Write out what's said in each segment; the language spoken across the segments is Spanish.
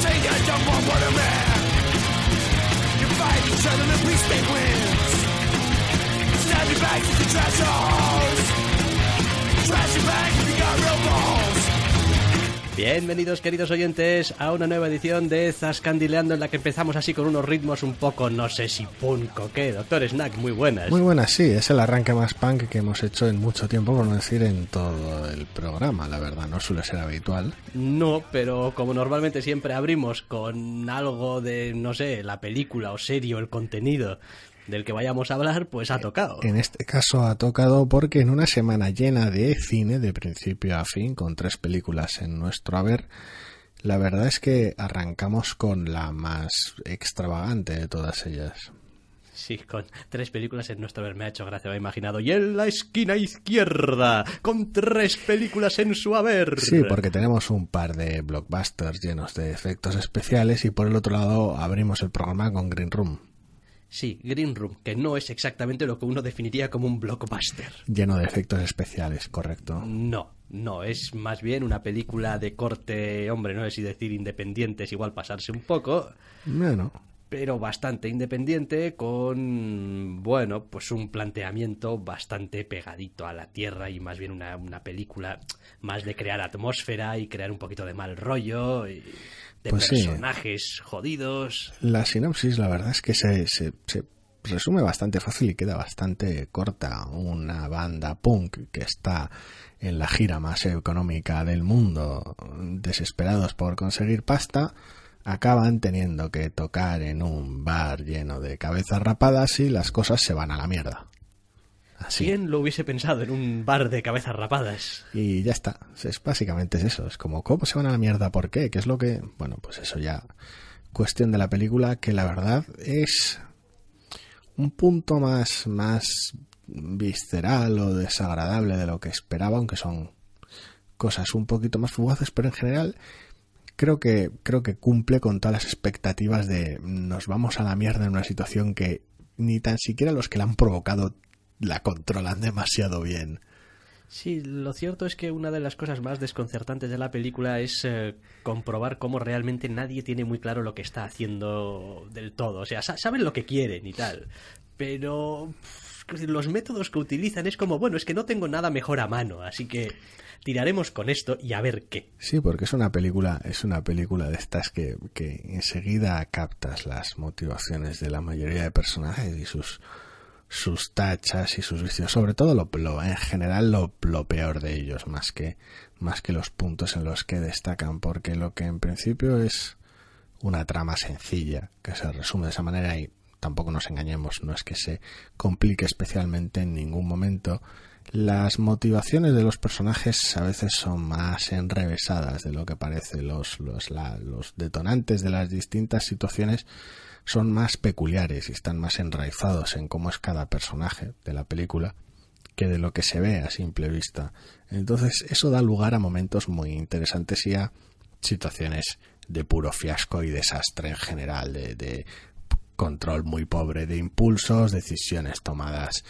take a jump on what a man. You fight each other the we make wins. Stab your back to the trash holes. Trash your back if you got real balls. Bienvenidos queridos oyentes a una nueva edición de Zascandileando en la que empezamos así con unos ritmos un poco no sé si punk o qué. Doctor Snack, muy buenas. Muy buenas, sí, es el arranque más punk que hemos hecho en mucho tiempo, por no decir en todo el programa, la verdad, no suele ser habitual. No, pero como normalmente siempre abrimos con algo de, no sé, la película o serie o el contenido del que vayamos a hablar, pues ha tocado. En este caso ha tocado porque en una semana llena de cine, de principio a fin, con tres películas en nuestro haber, la verdad es que arrancamos con la más extravagante de todas ellas. Sí, con tres películas en nuestro haber me ha hecho gracia, me he imaginado. Y en la esquina izquierda, con tres películas en su haber. Sí, porque tenemos un par de blockbusters llenos de efectos especiales y por el otro lado abrimos el programa con Green Room. Sí, Green Room, que no es exactamente lo que uno definiría como un blockbuster. Lleno de efectos especiales, correcto. No, no, es más bien una película de corte, hombre, no sé si decir independiente, es igual pasarse un poco. Bueno. Pero bastante independiente, con, bueno, pues un planteamiento bastante pegadito a la tierra y más bien una, una película más de crear atmósfera y crear un poquito de mal rollo. Y de Pues sí. personajes jodidos. La sinopsis, la verdad es que se, se, se resume bastante fácil y queda bastante corta. Una banda punk que está en la gira más económica del mundo, desesperados por conseguir pasta, acaban teniendo que tocar en un bar lleno de cabezas rapadas y las cosas se van a la mierda. Así. ¿Quién lo hubiese pensado en un bar de cabezas rapadas? Y ya está. Es, básicamente es eso. Es como, ¿cómo se van a la mierda? ¿Por qué? ¿Qué es lo que...? Bueno, pues eso ya... Cuestión de la película que la verdad es un punto más, más visceral o desagradable de lo que esperaba, aunque son cosas un poquito más fugaces, pero en general creo que, creo que cumple con todas las expectativas de nos vamos a la mierda en una situación que ni tan siquiera los que la han provocado la controlan demasiado bien. Sí, lo cierto es que una de las cosas más desconcertantes de la película es eh, comprobar cómo realmente nadie tiene muy claro lo que está haciendo del todo. O sea, sa- saben lo que quieren y tal, pero los métodos que utilizan es como, bueno, es que no tengo nada mejor a mano, así que tiraremos con esto y a ver qué. Sí, porque es una película, es una película de estas que, que enseguida captas las motivaciones de la mayoría de personajes y sus sus tachas y sus vicios, sobre todo lo, lo- en general lo, lo peor de ellos, más que más que los puntos en los que destacan, porque lo que en principio es una trama sencilla que se resume de esa manera y tampoco nos engañemos, no es que se complique especialmente en ningún momento. Las motivaciones de los personajes a veces son más enrevesadas de lo que parece. Los, los, la- los detonantes de las distintas situaciones son más peculiares y están más enraizados en cómo es cada personaje de la película que de lo que se ve a simple vista. Entonces eso da lugar a momentos muy interesantes y a situaciones de puro fiasco y desastre en general, de, de control muy pobre de impulsos, decisiones tomadas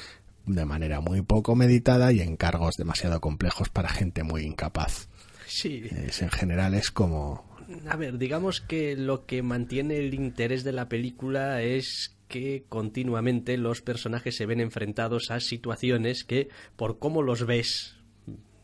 de manera muy poco meditada y encargos demasiado complejos para gente muy incapaz. Sí, Es, en general es como a ver, digamos que lo que mantiene el interés de la película es que continuamente los personajes se ven enfrentados a situaciones que, por cómo los ves,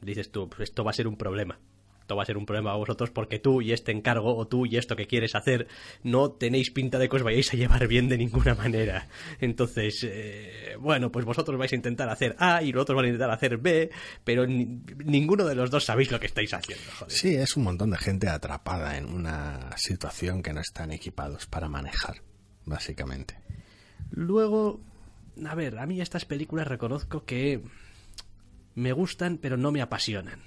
dices tú, "Pues esto va a ser un problema. Esto va a ser un problema a vosotros porque tú y este encargo o tú y esto que quieres hacer no tenéis pinta de que os vayáis a llevar bien de ninguna manera. Entonces, eh, bueno, pues vosotros vais a intentar hacer A y los otros van a intentar hacer B, pero ni- ninguno de los dos sabéis lo que estáis haciendo. Joder. Sí, es un montón de gente atrapada en una situación que no están equipados para manejar, básicamente. Luego, a ver, a mí estas películas reconozco que me gustan, pero no me apasionan.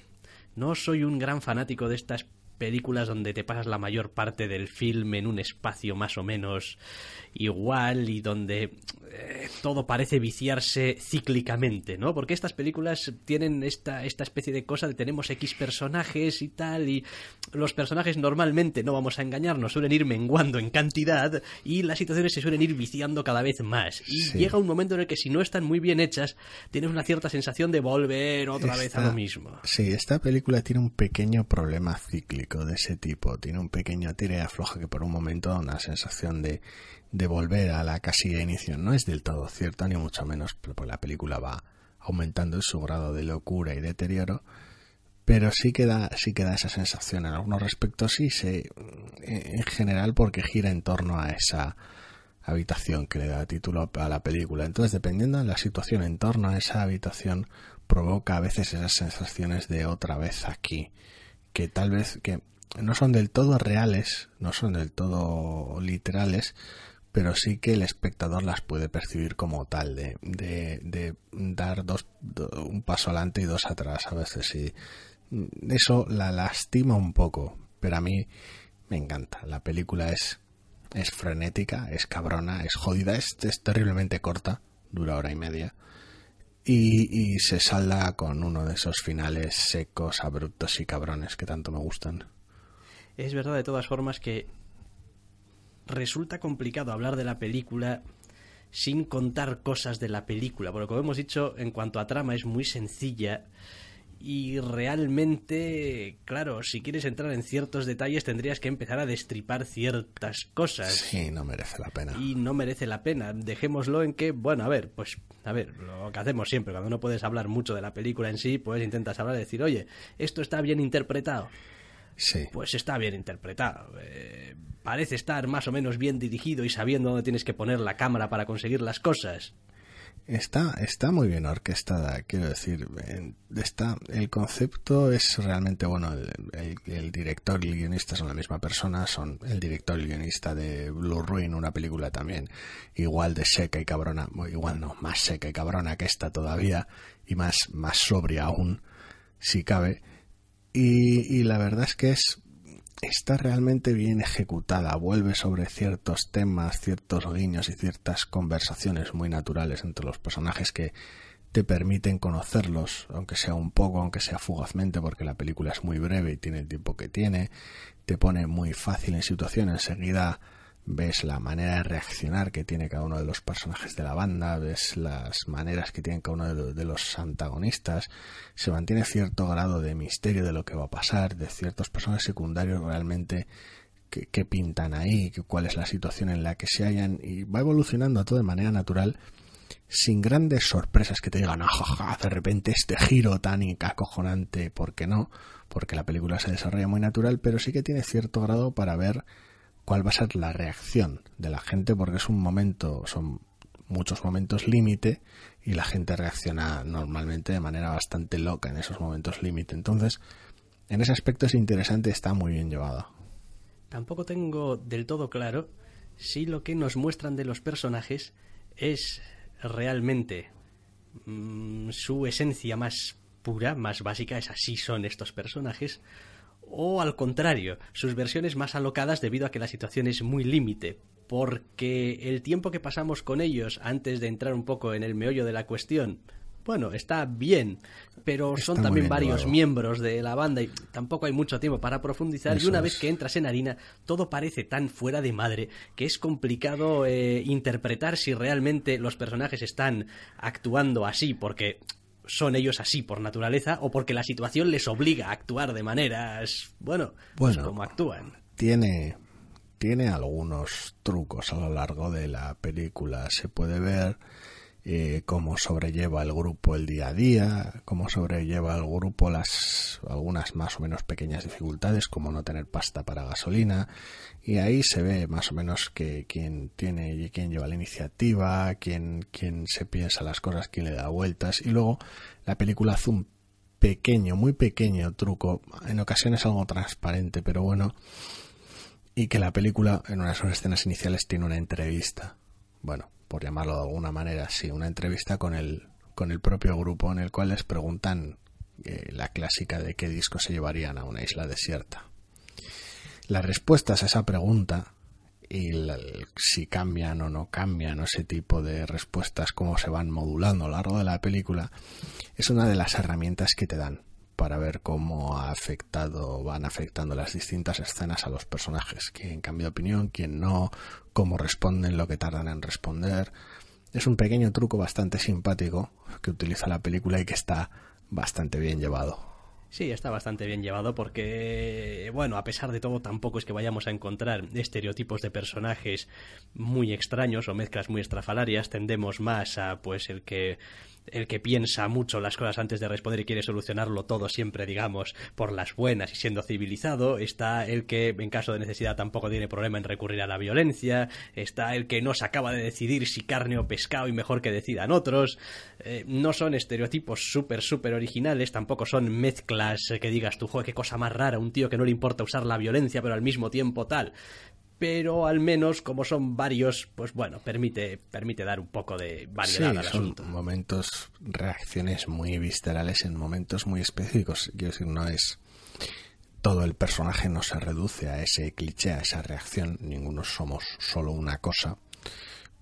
No soy un gran fanático de estas películas donde te pasas la mayor parte del film en un espacio más o menos igual y donde eh, todo parece viciarse cíclicamente, ¿no? Porque estas películas tienen esta, esta especie de cosa de tenemos X personajes y tal, y los personajes normalmente, no vamos a engañarnos, suelen ir menguando en cantidad y las situaciones se suelen ir viciando cada vez más. Y llega un momento en el que si no están muy bien hechas, tienes una cierta sensación de volver otra vez a lo mismo. Sí, esta película tiene un pequeño problema cíclico de ese tipo, tiene un pequeño tira y afloja que por un momento da una sensación de de volver a la casilla de inicio. No es del todo cierto, ni mucho menos, porque la película va aumentando en su grado de locura y deterioro, pero sí que da, sí que esa sensación en algunos respectos, sí, se, en general porque gira en torno a esa habitación que le da título a la película. Entonces, dependiendo de la situación en torno a esa habitación, provoca a veces esas sensaciones de otra vez aquí, que tal vez que no son del todo reales, no son del todo literales, pero sí que el espectador las puede percibir como tal, de, de, dar dos, un paso adelante y dos atrás a veces. Y eso la lastima un poco, pero a mí me encanta. La película es, es frenética, es cabrona, es jodida, es, terriblemente corta, dura hora y media. Y, y, se salda con uno de esos finales secos, abruptos y cabrones que tanto me gustan. Es verdad de todas formas que resulta complicado hablar de la película sin contar cosas de la película, porque como hemos dicho, en cuanto a trama es muy sencilla y realmente, claro, si quieres entrar en ciertos detalles tendrías que empezar a destripar ciertas cosas. Sí, no merece la pena. Y no merece la pena. Dejémoslo en que, bueno, a ver, pues, a ver, lo que hacemos siempre, cuando no puedes hablar mucho de la película en sí, pues intentas hablar y decir, oye, esto está bien interpretado. Sí. Pues está bien interpretado. Eh, parece estar más o menos bien dirigido y sabiendo dónde tienes que poner la cámara para conseguir las cosas. Está, está muy bien orquestada, quiero decir, está, el concepto es realmente bueno, el, director y el guionista son la misma persona, son el director y el guionista de Blue Ruin, una película también igual de seca y cabrona, igual no, más seca y cabrona que esta todavía, y más, más sobria aún, si cabe, y, y la verdad es que es está realmente bien ejecutada, vuelve sobre ciertos temas, ciertos guiños y ciertas conversaciones muy naturales entre los personajes que te permiten conocerlos, aunque sea un poco, aunque sea fugazmente, porque la película es muy breve y tiene el tiempo que tiene, te pone muy fácil en situación, enseguida ves la manera de reaccionar que tiene cada uno de los personajes de la banda, ves las maneras que tienen cada uno de los antagonistas, se mantiene cierto grado de misterio de lo que va a pasar, de ciertos personajes secundarios realmente que, pintan ahí, que, cuál es la situación en la que se hallan, y va evolucionando todo de manera natural, sin grandes sorpresas que te digan, ah, de repente este giro tan acojonante, ¿por qué no? Porque la película se desarrolla muy natural, pero sí que tiene cierto grado para ver cuál va a ser la reacción de la gente porque es un momento, son muchos momentos límite y la gente reacciona normalmente de manera bastante loca en esos momentos límite. Entonces, en ese aspecto es interesante, está muy bien llevado. Tampoco tengo del todo claro si lo que nos muestran de los personajes es realmente mm, su esencia más pura, más básica, es así son estos personajes, o al contrario, sus versiones más alocadas debido a que la situación es muy límite, porque el tiempo que pasamos con ellos antes de entrar un poco en el meollo de la cuestión, bueno, está bien, pero son también varios miembros de la banda y tampoco hay mucho tiempo para profundizar y una vez que entras en harina todo parece tan fuera de madre que es complicado eh, interpretar si realmente los personajes están actuando así, porque son ellos así por naturaleza o porque la situación les obliga a actuar de maneras, bueno, pues como actúan. Tiene, tiene algunos trucos a lo largo de la película. Se puede ver eh, cómo sobrelleva el grupo el día a día, cómo sobrelleva el grupo las algunas más o menos pequeñas dificultades, como no tener pasta para gasolina, y ahí se ve más o menos que quién tiene y quién lleva la iniciativa, quién, quién se piensa las cosas, quién le da vueltas, y luego la película hace un pequeño, muy pequeño truco, en ocasiones algo transparente, pero bueno, y que la película en unas escenas iniciales tiene una entrevista. Bueno, por llamarlo de alguna manera, sí, una entrevista con el, con el propio grupo en el cual les preguntan eh, la clásica de qué disco se llevarían a una isla desierta. las respuestas a esa pregunta y si cambian o no cambian, ese tipo de respuestas, cómo se van modulando a lo largo de la película, es una de las herramientas que te dan para ver cómo ha afectado, van afectando las distintas escenas a los personajes, quién cambia de opinión, quién no, cómo responden, lo que tardan en responder. Es un pequeño truco bastante simpático que utiliza la película y que está bastante bien llevado. Sí, está bastante bien llevado porque, bueno, a pesar de todo, tampoco es que vayamos a encontrar estereotipos de personajes muy extraños o mezclas muy estrafalarias. Tendemos más a, pues, el que el que piensa mucho las cosas antes de responder y quiere solucionarlo todo siempre, digamos, por las buenas y siendo civilizado, está el que en caso de necesidad tampoco tiene problema en recurrir a la violencia, está el que no se acaba de decidir si carne o pescado y mejor que decidan otros, eh, no son estereotipos súper, súper originales, tampoco son mezclas que digas tú, joder, qué cosa más rara, un tío que no le importa usar la violencia pero al mismo tiempo tal pero al menos como son varios, pues bueno, permite, permite dar un poco de variedad al son momentos, reacciones muy viscerales en momentos muy específicos. Quiero decir, no es todo el personaje no se reduce a ese cliché, a esa reacción. Ninguno somos solo una cosa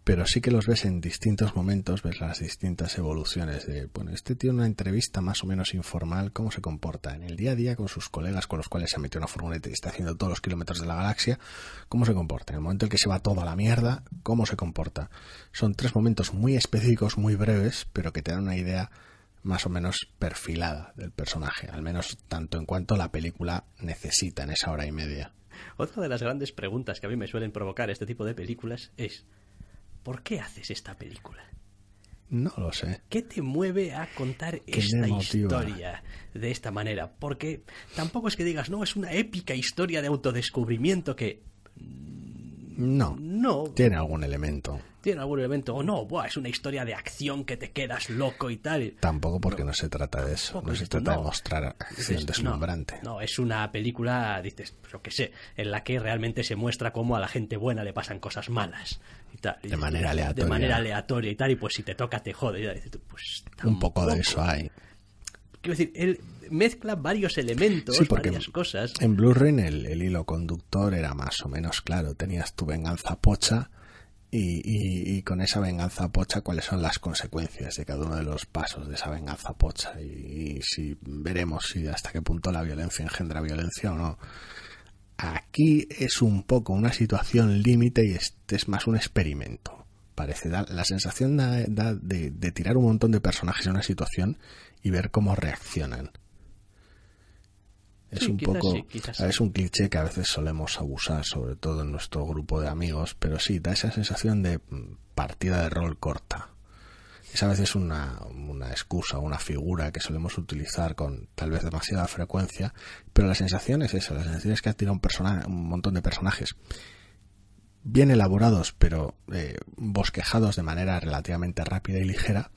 pero sí que los ves en distintos momentos, ves las distintas evoluciones de, bueno, este tiene una entrevista más o menos informal, cómo se comporta en el día a día con sus colegas con los cuales se ha metido una furgoneta y está haciendo todos los kilómetros de la galaxia, cómo se comporta, en el momento en que se va todo a la mierda, cómo se comporta. Son tres momentos muy específicos, muy breves, pero que te dan una idea más o menos perfilada del personaje, al menos tanto en cuanto la película necesita en esa hora y media. Otra de las grandes preguntas que a mí me suelen provocar este tipo de películas es ¿Por qué haces esta película? No lo sé. ¿Qué te mueve a contar esta historia de esta manera? Porque tampoco es que digas, no, es una épica historia de autodescubrimiento que... No. No. Tiene algún elemento tiene algún elemento o no, Buah, es una historia de acción que te quedas loco y tal. Tampoco porque no, se trata de eso, no se trata de mostrar acción deslumbrante. No, es una película, dices, lo que sé, en la que realmente se muestra cómo a la gente buena le pasan cosas malas y tal. De manera aleatoria. De manera aleatoria y tal, y pues si te toca te jode. pues, Un poco de eso hay. Quiero decir, él mezcla varios elementos, varias cosas. En Blu-ray el, el hilo conductor era más o menos claro. Tenías tu venganza pocha y, con esa venganza pocha cuáles son las consecuencias de cada uno de los pasos de esa venganza pocha y, si veremos si hasta qué punto la violencia engendra violencia o no. Aquí es un poco una situación límite y este es más un experimento. Parece dar la sensación de, de tirar un montón de personajes en una situación y ver cómo reaccionan. Es un poco, es un cliché que a veces solemos abusar, sobre todo en nuestro grupo de amigos, pero sí, da esa sensación de mm, partida de rol corta. Es a veces una, una excusa, una figura que solemos utilizar con tal vez demasiada frecuencia, pero la sensación es esa, la sensación es que has tirado un, un montón de personajes bien elaborados, pero eh, bosquejados de manera relativamente rápida y ligera,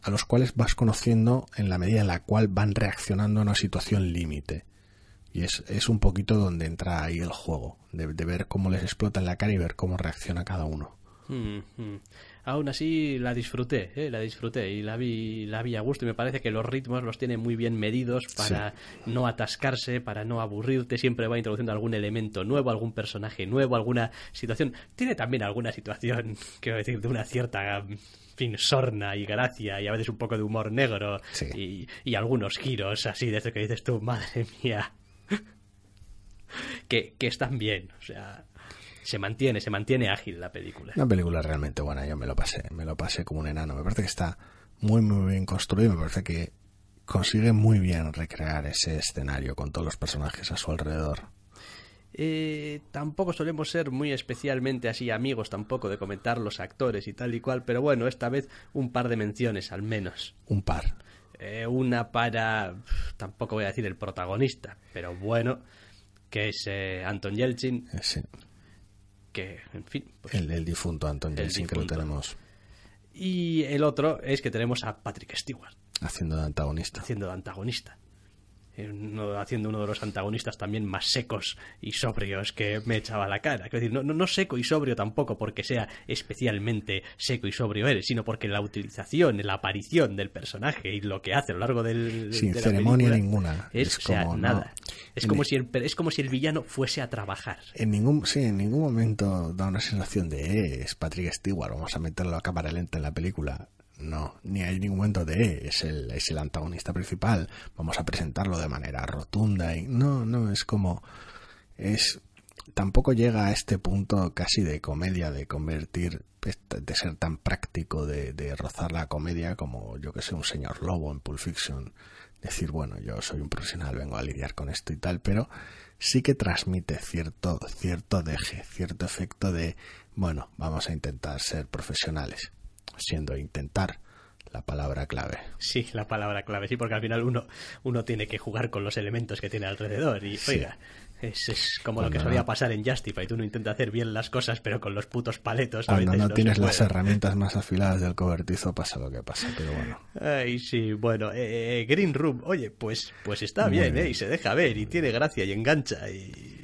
a los cuales vas conociendo en la medida en la cual van reaccionando a una situación límite. Y es, es un poquito donde entra ahí el juego, de, ver cómo les explota en la cara y ver cómo reacciona cada uno. Mm, mm. Aún así la disfruté, ¿eh? la disfruté y la vi, la vi a gusto y me parece que los ritmos los tiene muy bien medidos para no atascarse, para no aburrirte, siempre va introduciendo algún elemento nuevo, algún personaje nuevo, alguna situación. Tiene también alguna situación, quiero decir, de una cierta fin, sorna y gracia y a veces un poco de humor negro y, y, algunos giros así, desde que dices tú, madre mía, que, que están bien. O sea, se mantiene, se mantiene ágil la película. Una película realmente buena, yo me lo pasé, me lo pasé como un enano. Me parece que está muy, muy bien construido, me parece que consigue muy bien recrear ese escenario con todos los personajes a su alrededor. Eh, tampoco solemos ser muy especialmente así amigos tampoco de comentar los actores y tal y cual, pero bueno, esta vez un par de menciones al menos. Un par. Eh, una para, tampoco voy a decir el protagonista, pero bueno, que es eh, Anton Yelchin. Sí. Que, en fin. Pues el, difunto Anton Yelchin, que lo tenemos. Y el otro es que tenemos a Patrick Stewart. Haciendo de antagonista. Haciendo de antagonista. Eh, haciendo uno de los antagonistas también más secos y sobrios que me echaba la cara. Es decir, no, no, seco y sobrio tampoco porque sea especialmente seco y sobrio eres, sino porque la utilización, la aparición del personaje y lo que hace a lo largo del. Sin ceremonia ninguna. Es, como, nada. Es, como si el, es como si el villano fuese a trabajar. En ningún, sí, en ningún momento da una sensación de eh, es Patrick Stewart, vamos a meterlo a cámara lenta en la película. No, ni hay ningún momento de es el, es el antagonista principal, vamos a presentarlo de manera rotunda y no, no, es como es tampoco llega a este punto casi de comedia, de convertir, de ser tan práctico, de, de rozar la comedia como yo que sé, un señor lobo en Pulp Fiction. Decir, bueno, yo soy un profesional, vengo a lidiar con esto y tal, pero sí que transmite cierto, cierto deje, cierto efecto de, bueno, vamos a intentar ser profesionales siendo intentar la palabra clave. Sí, la palabra clave, sí, porque al final uno, uno tiene que jugar con los elementos que tiene alrededor. Y oiga, es, es como lo que solía pasar en Justify. Tú no intentas hacer bien las cosas, pero con los putos paletos. Cuando no, tienes las herramientas más afiladas del cobertizo, pasa lo que pasa, pero bueno. Ay, sí, bueno, eh, eh, Green Room, oye, pues, pues está bien, ¿eh? Y se deja ver, y tiene gracia, y engancha, y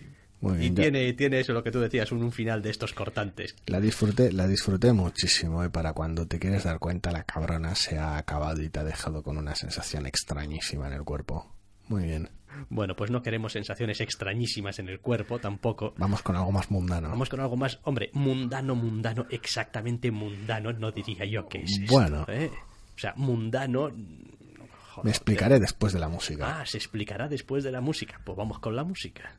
y tiene, tiene eso lo que tú decías, un, final de estos cortantes. La disfruté, la disfruté muchísimo y para cuando te quieres dar cuenta la cabrona se ha acabado y te ha dejado con una sensación extrañísima en el cuerpo. Muy bien. Bueno, pues no queremos sensaciones extrañísimas en el cuerpo tampoco. Vamos con algo más mundano. Vamos con algo más, hombre, mundano, mundano, exactamente mundano, no diría yo que es. Bueno. ¿eh? O sea, mundano. Me explicaré después de la música. Ah, se explicará después de la música. Pues vamos con la música.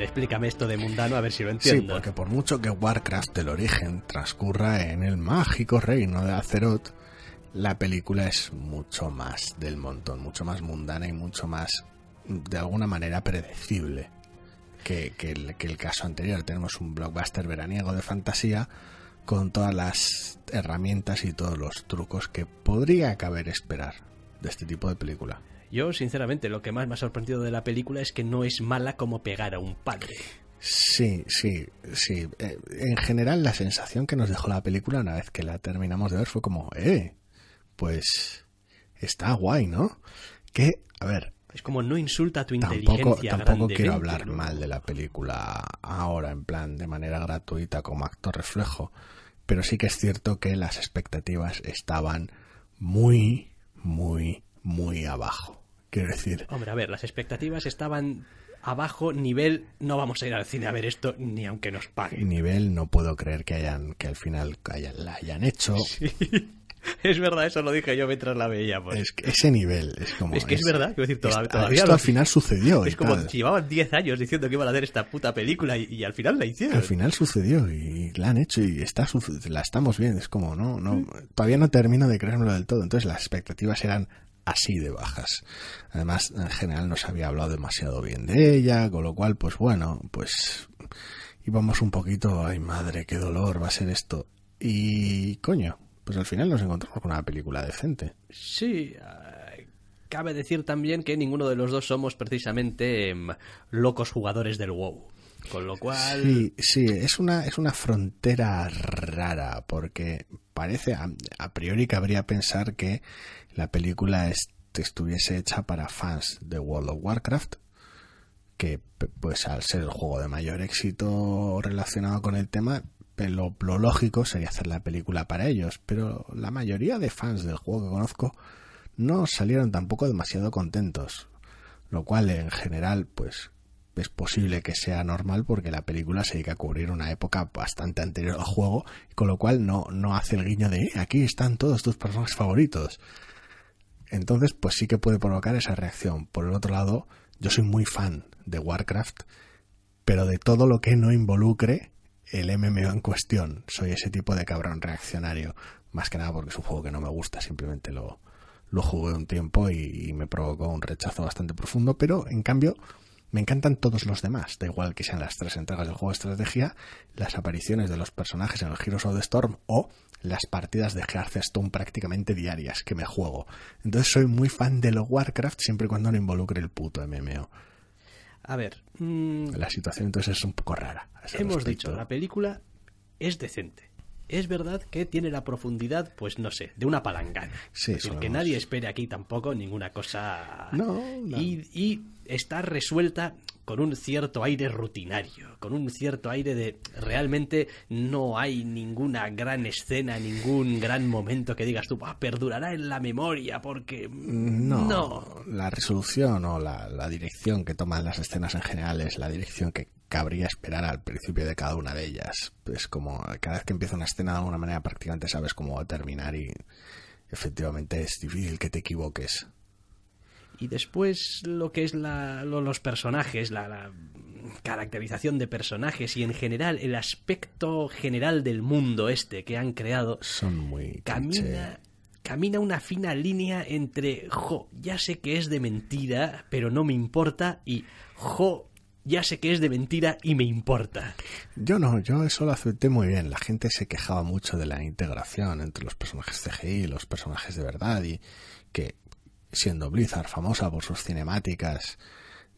explícame esto de mundano a ver si lo entiendo. Sí, porque por mucho que Warcraft del origen transcurra en el mágico reino de Azeroth, la película es mucho más del montón, mucho más mundana y mucho más, de alguna manera, predecible que, el, que el caso anterior. Tenemos un blockbuster veraniego de fantasía con todas las herramientas y todos los trucos que podría caber esperar de este tipo de película. Yo, sinceramente, lo que más me ha sorprendido de la película es que no es mala como pegar a un padre. Sí, sí, sí. Eh, en general, la sensación que nos dejó la película una vez que la terminamos de ver fue como, eh, pues está guay, ¿no? Que, a ver. Es como no insulta a tu inteligencia. Tampoco quiero hablar mal de la película ahora, en plan, de manera gratuita, como actor reflejo. Pero sí que es cierto que las expectativas estaban muy, muy, muy abajo. Quiero decir. Hombre, a ver, las expectativas estaban abajo, nivel, no vamos a ir al cine a ver esto ni aunque nos paguen. Nivel, no puedo creer que hayan, que al final hayan, la hayan hecho. Es verdad, eso lo dije yo mientras la veía. Pues. Es que ese nivel es como. Es que es, verdad, quiero decir, todavía. esto al final sucedió. Es como llevaban 10 años diciendo que iban a hacer esta puta película y, al final la hicieron. Al final sucedió y la han hecho y está la estamos viendo. Es como, no, no. Todavía no termino de creérmelo del todo. Entonces las expectativas eran así de bajas. Además, en general no se había hablado demasiado bien de ella, con lo cual, pues bueno, pues íbamos un poquito, ay madre, qué dolor va a ser esto. Y coño, pues al final nos encontramos con una película decente. Sí, cabe decir también que ninguno de los dos somos precisamente em, locos jugadores del WoW. Con lo cual. Sí, sí, es una, es una frontera rara, porque parece, a, a priori cabría pensar que la película estuviese hecha para fans de World of Warcraft, que pues al ser el juego de mayor éxito relacionado con el tema, lo, lo, lógico sería hacer la película para ellos, pero la mayoría de fans del juego que conozco no salieron tampoco demasiado contentos, lo cual en general pues es posible que sea normal porque la película se dedica a cubrir una época bastante anterior al juego, con lo cual no, no hace el guiño de eh, aquí están todos tus personajes favoritos. Entonces, pues sí que puede provocar esa reacción. Por el otro lado, yo soy muy fan de Warcraft, pero de todo lo que no involucre el MMO en cuestión. Soy ese tipo de cabrón reaccionario. Más que nada porque es un juego que no me gusta, simplemente lo, lo jugué un tiempo y, me provocó un rechazo bastante profundo, pero en cambio Me encantan todos los demás, da igual que sean las tres entregas del juego de estrategia, las apariciones de los personajes en el Heroes of the Storm o las partidas de Hearthstone prácticamente diarias que me juego. Entonces soy muy fan de lo Warcraft siempre y cuando no involucre el puto MMO. A ver, mm, La situación entonces es un poco rara. hemos respecto. dicho, la película es decente. Es verdad que tiene la profundidad, pues no sé, de una palangana. Sí, es decir, que nadie espere aquí tampoco ninguna cosa. No, no. Y, y está resuelta con un cierto aire rutinario, con un cierto aire de realmente no hay ninguna gran escena, ningún gran momento que digas tú, "Ah, perdurará en la memoria porque. No, No. la resolución o la, la dirección que toman las escenas en general es la dirección que cabría esperar al principio de cada una de ellas. Es como cada vez que empieza una escena de alguna manera prácticamente sabes cómo va a terminar y efectivamente es difícil que te equivoques. Y después lo que es la, lo- los personajes, la, la caracterización de personajes y en general el aspecto general del mundo este que han creado, Son muy camina, camina una fina línea entre, jo, ya sé que es de mentira, pero no me importa, y, jo, ya sé que es de mentira y me importa. Yo no, yo eso lo acepté muy bien. La gente se quejaba mucho de la integración entre los personajes CGI y los personajes de verdad y que siendo Blizzard famosa por sus cinemáticas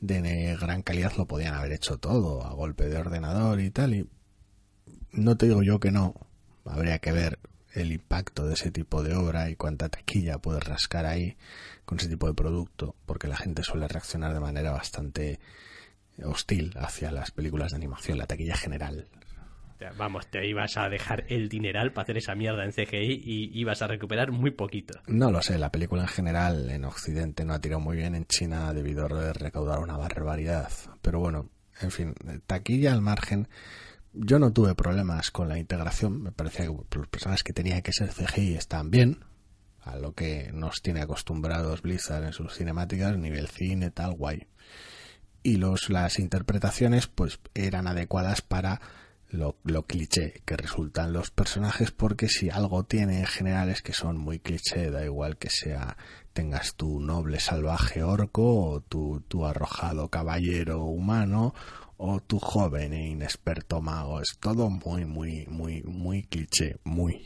de gran calidad lo podían haber hecho todo a golpe de ordenador y tal y no te digo yo que no, habría que ver el impacto de ese tipo de obra y cuánta taquilla puedes rascar ahí con ese tipo de producto, porque la gente suele reaccionar de manera bastante hostil hacia las películas de animación, la taquilla general. Vamos, te ibas a dejar el dineral para hacer esa mierda en CGI y ibas a recuperar muy poquito. No lo sé, la película en general en Occidente no ha tirado muy bien, en China debido a recaudar una barbaridad. Pero bueno, en fin, taquilla al margen. Yo no tuve problemas con la integración, me parecía que los personajes que tenían que ser CGI están bien, a lo que nos tiene acostumbrados Blizzard en sus cinemáticas, nivel cine, tal, guay. Y los, las interpretaciones pues eran adecuadas para lo, cliché que resultan los personajes porque si algo tiene en general es que son muy cliché, da igual que sea tengas tu noble salvaje orco o tu, tu arrojado caballero humano o tu joven e inexperto mago, es todo muy muy muy muy cliché, muy.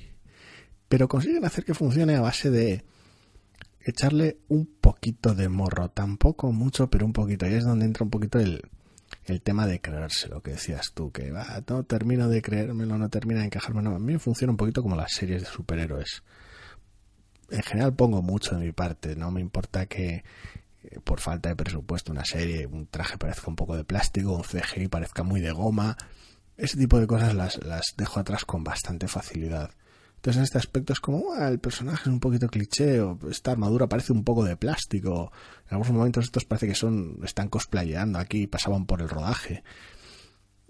Pero consiguen hacer que funcione a base de echarle un poquito de morro, tampoco mucho, pero un poquito, y es donde entra un poquito el, el tema de creerse, lo que decías tú, que va, no termino de creérmelo, no termina de encajarme. No, a mí me funciona un poquito como las series de superhéroes. En general pongo mucho de mi parte, no me importa que eh, por falta de presupuesto una serie, un traje parezca un poco de plástico, un CGI parezca muy de goma. Ese tipo de cosas las, las dejo atrás con bastante facilidad. Entonces en este aspecto es como, "Ah, el personaje es un poquito cliché, o esta armadura parece un poco de plástico. En algunos momentos estos parece que son, están cosplayando aquí, pasaban por el rodaje.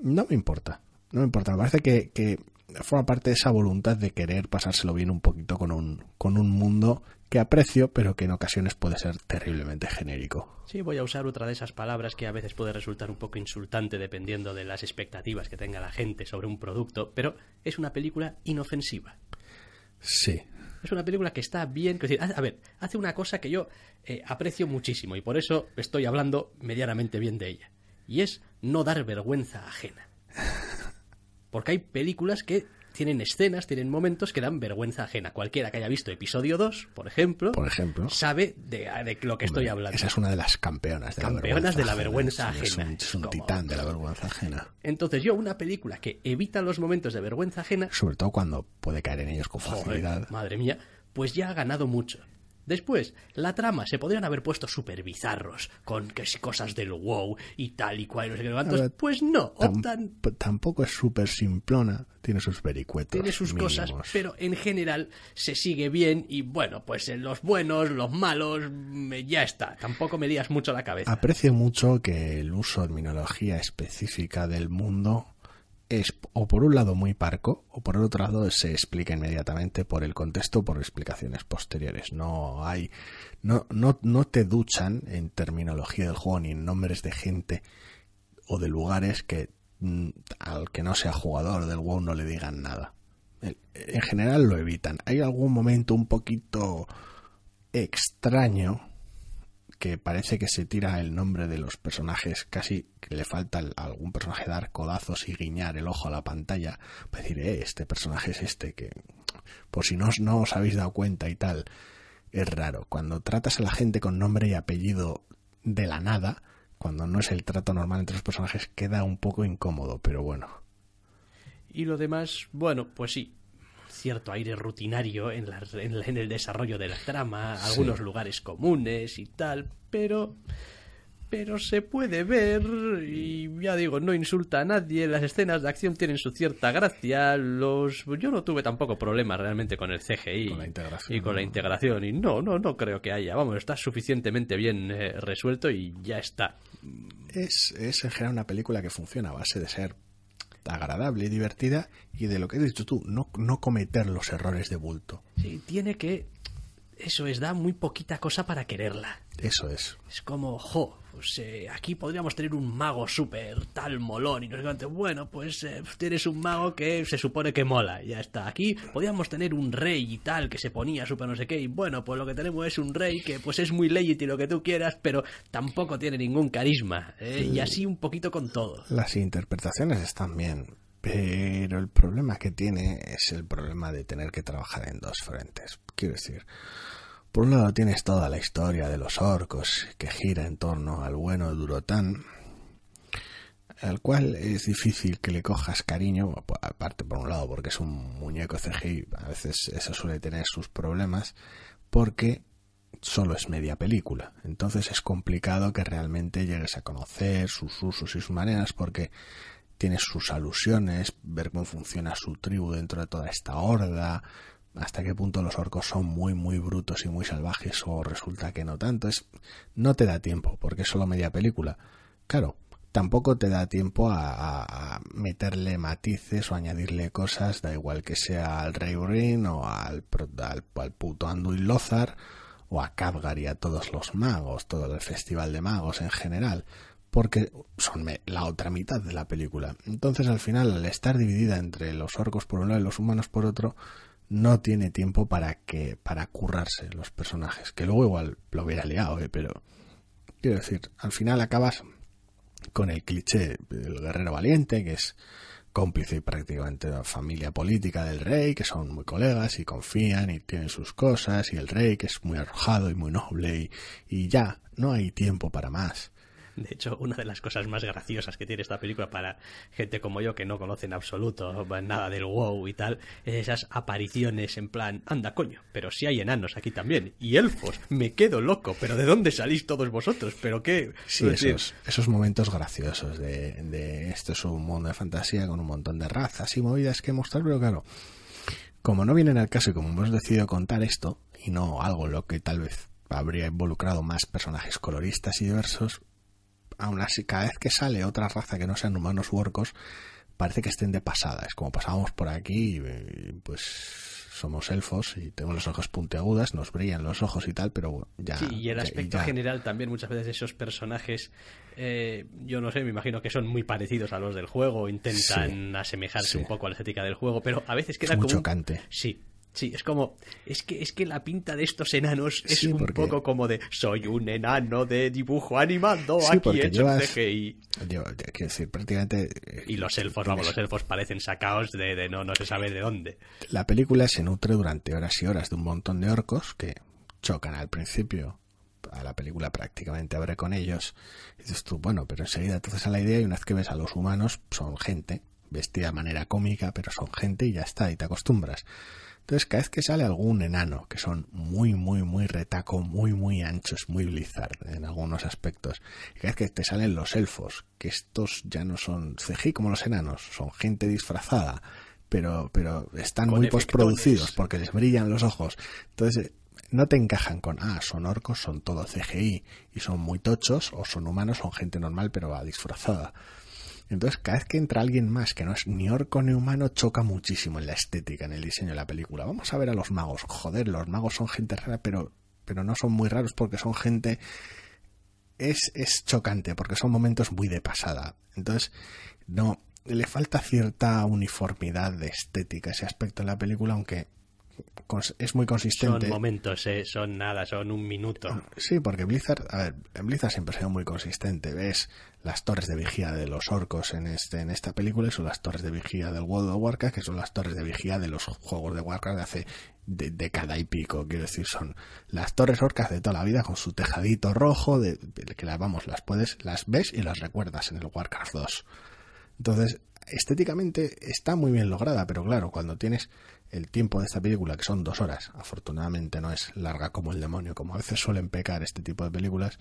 No me importa, no me importa. Me parece que, que forma parte de esa voluntad de querer pasárselo bien un poquito con un, con un mundo que aprecio, pero que en ocasiones puede ser terriblemente genérico. Sí, voy a usar otra de esas palabras que a veces puede resultar un poco insultante dependiendo de las expectativas que tenga la gente sobre un producto, pero es una película inofensiva. Sí, Es una película que está bien. a ver, hace una cosa que yo eh, aprecio muchísimo y por eso estoy hablando medianamente bien de ella. Y es no dar vergüenza ajena. Porque hay películas que tienen escenas, tienen momentos que dan vergüenza ajena. Cualquiera que haya visto episodio 2, por ejemplo, por ejemplo. sabe de, de lo que estoy Hombre, hablando. Esa es una de las campeonas de Campeonas la vergüenza de la vergüenza ajena. Es un- ajena. Es un, Como- titán de la vergüenza ajena. Entonces yo, una película que evita los momentos de vergüenza ajena, Sobre todo cuando puede caer en ellos con Joder, facilidad. madre mía, pues ya ha ganado mucho. Después, la trama se podrían haber puesto súper bizarros, con que si cosas del wow y tal y cual, no sé qué ver, Pues no, optan, tampoco es súper simplona, tiene sus vericuetos. tiene sus cosas, pero en general se sigue bien y bueno, pues en los buenos, los malos, mm, ya está. Tampoco me digas mucho la cabeza. Aprecio mucho que el uso de terminología específica del mundo es o por un lado muy parco o por el otro lado se explica inmediatamente por el contexto por explicaciones posteriores. No hay no, no, no te duchan en terminología del juego ni en nombres de gente o de lugares que mm, al que no sea jugador del WoW no le digan nada. En general lo evitan. Hay algún momento un poquito extraño que parece que se tira el nombre de los personajes, casi que le falta a algún personaje dar codazos y guiñar el ojo a la pantalla, para decir, eh, este personaje es este, que por si no, no os habéis dado cuenta y tal, es raro. Cuando tratas a la gente con nombre y apellido de la nada, cuando no es el trato normal entre los personajes, queda un poco incómodo, pero bueno. Y lo demás, bueno, pues sí, cierto aire rutinario en, en, el desarrollo de la trama, algunos lugares comunes y tal, pero pero se puede ver y ya digo, no insulta a nadie, las escenas de acción tienen su cierta gracia, los yo no tuve tampoco problemas realmente con el CGI y con la integración y no, no, no creo que haya, vamos, está suficientemente bien eh, resuelto y ya está. Es, es en general una película que funciona a base de ser agradable y divertida y de lo que has dicho tú, no, no cometer los errores de bulto. Sí, tiene que... Eso es, da muy poquita cosa para quererla. Eso es. Es como, jo, pues eh, aquí podríamos tener un mago súper tal molón y no sé Bueno, pues eh, tienes un mago que se supone que mola, ya está. Aquí podríamos tener un rey y tal que se ponía súper no sé qué y bueno, pues lo que tenemos es un rey que pues es muy legit y lo que tú quieras, pero tampoco tiene ningún carisma. ¿eh? Y así un poquito con todo. Las interpretaciones están bien, pero el problema que tiene es el problema de tener que trabajar en dos frentes. Quiero decir, por un lado tienes toda la historia de los orcos que gira en torno al bueno Durotán, al cual es difícil que le cojas cariño, aparte por un lado porque es un muñeco CGI, a veces eso suele tener sus problemas, porque solo es media película. Entonces es complicado que realmente llegues a conocer sus usos y sus maneras porque tienes sus alusiones, ver cómo funciona su tribu dentro de toda esta horda, hasta qué punto los orcos son muy muy brutos y muy salvajes o resulta que no tanto es no te da tiempo porque es solo media película claro tampoco te da tiempo a, meterle matices o añadirle cosas da igual que sea al Rey Brin o al, al, puto Anduin Lothar o a Khadgar y a todos los magos todo el festival de magos en general porque son la otra mitad de la película. Entonces al final, al estar dividida entre los orcos por un lado y los humanos por otro, no tiene tiempo para que para currarse los personajes que luego igual lo hubiera liado ¿eh? pero quiero decir al final acabas con el cliché del guerrero valiente que es cómplice y prácticamente la familia política del rey que son muy colegas y confían y tienen sus cosas y el rey que es muy arrojado y muy noble y ya no hay tiempo para más de hecho, una de las cosas más graciosas que tiene esta película para gente como yo que no conoce en absoluto nada del WoW y tal, es esas apariciones en plan, anda coño, pero si hay enanos aquí también, y elfos, me quedo loco, pero ¿de dónde salís todos vosotros? ¿Pero qué? Sí, esos, esos momentos graciosos de, de esto es un mundo de fantasía con un montón de razas y movidas que mostrar, pero claro, como no viene al caso y como hemos decidido contar esto, y no algo lo que tal vez habría involucrado más personajes coloristas y diversos, aún así, cada vez que sale otra raza que no sean humanos u orcos, parece que estén de pasada. Es como pasábamos por aquí, pues somos elfos y tenemos los ojos puntiagudas, nos brillan los ojos y tal, pero ya. Sí, y el aspecto general también, muchas veces esos personajes, eh, yo no sé, me imagino que son muy parecidos a los del juego, intentan asemejarse un poco a la estética del juego, pero a veces queda es muy como. chocante. Sí, Sí, es como. Es que, es que la pinta de estos enanos es un poco como de. Soy un enano de dibujo animado aquí hecho llevas, CGI. quiero decir, prácticamente. Y los elfos, vamos, los elfos parecen sacados de, de, no, no se sabe de dónde. La película se nutre durante horas y horas de un montón de orcos que chocan al principio. A la película prácticamente abre con ellos. Y dices tú, bueno, pero enseguida te haces a la idea y una vez que ves a los humanos, son gente, vestida de manera cómica, pero son gente y ya está, y te acostumbras. Entonces, cada vez que sale algún enano, que son muy, muy, muy retaco, muy, muy anchos, muy Blizzard en algunos aspectos, y cada vez que te salen los elfos, que estos ya no son CGI como los enanos, son gente disfrazada, pero, pero están muy postproducidos porque les brillan los ojos. Entonces, no te encajan con, ah, son orcos, son todo CGI y son muy tochos, o son humanos, son gente normal pero va disfrazada. Entonces, cada vez que entra alguien más que no es ni orco ni humano, choca muchísimo en la estética, en el diseño de la película. Vamos a ver a los magos. Joder, los magos son gente rara, pero, pero no son muy raros porque son gente. Es, es chocante porque son momentos muy de pasada. Entonces, no. Le falta cierta uniformidad de estética ese aspecto en la película, aunque es muy consistente. Son momentos, ¿eh? son nada, son un minuto. Sí, porque Blizzard, a ver, en Blizzard siempre ha sido muy consistente. Ves las torres de vigía de los orcos en este en esta película son las torres de vigía del World of Warcraft, que son las torres de vigía de los juegos de Warcraft de hace de década y pico. Quiero decir, son las torres orcas de toda la vida con su tejadito rojo, de, que las vamos, las puedes, las ves y las recuerdas en el Warcraft 2. Entonces, estéticamente está muy bien lograda, pero claro, cuando tienes el tiempo de esta película, que son dos horas, afortunadamente no es larga como el demonio, como a veces suelen pecar este tipo de películas,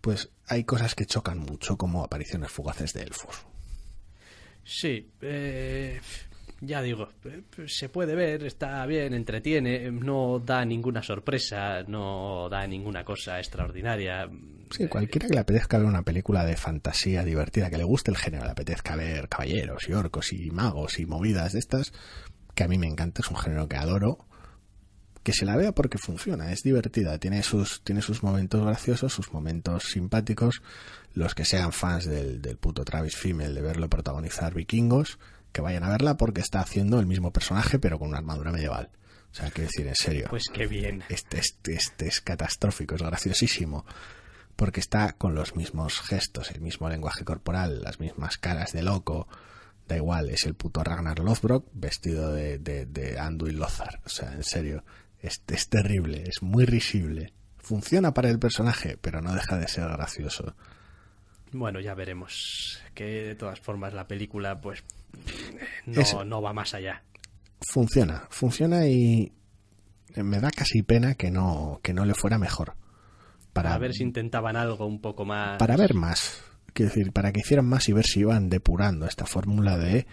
pues hay cosas que chocan mucho, como apariciones fugaces de elfos. Sí, eh, ya digo, eh, se puede ver, está bien, entretiene, no da ninguna sorpresa, no da ninguna cosa extraordinaria. Sí, cualquiera que le apetezca ver una película de fantasía divertida, que le guste el género, le apetezca ver caballeros y orcos y magos y movidas de estas, que a mí me encanta, es un género que adoro, que se la vea porque funciona, es divertida, tiene sus, tiene sus momentos graciosos, sus momentos simpáticos, los que sean fans del, del puto Travis Fimmel de verlo protagonizar vikingos, que vayan a verla porque está haciendo el mismo personaje pero con una armadura medieval. O sea, quiero decir, en serio. Pues qué bien. Este, este, este es catastrófico, es graciosísimo. Porque está con los mismos gestos, el mismo lenguaje corporal, las mismas caras de loco. Da igual, es el puto Ragnar Lothbrok vestido de, de, de Anduin Lothar. O sea, en serio, es, es terrible, es muy risible. Funciona para el personaje, pero no deja de ser gracioso. Bueno, ya veremos. Que de todas formas la película, pues, no, no va más allá. Funciona, funciona y me da casi pena que no, que no le fuera mejor. Para, ver si intentaban algo un poco más. Para ver más. Quiero decir, para que hicieran más y ver si iban depurando esta fórmula de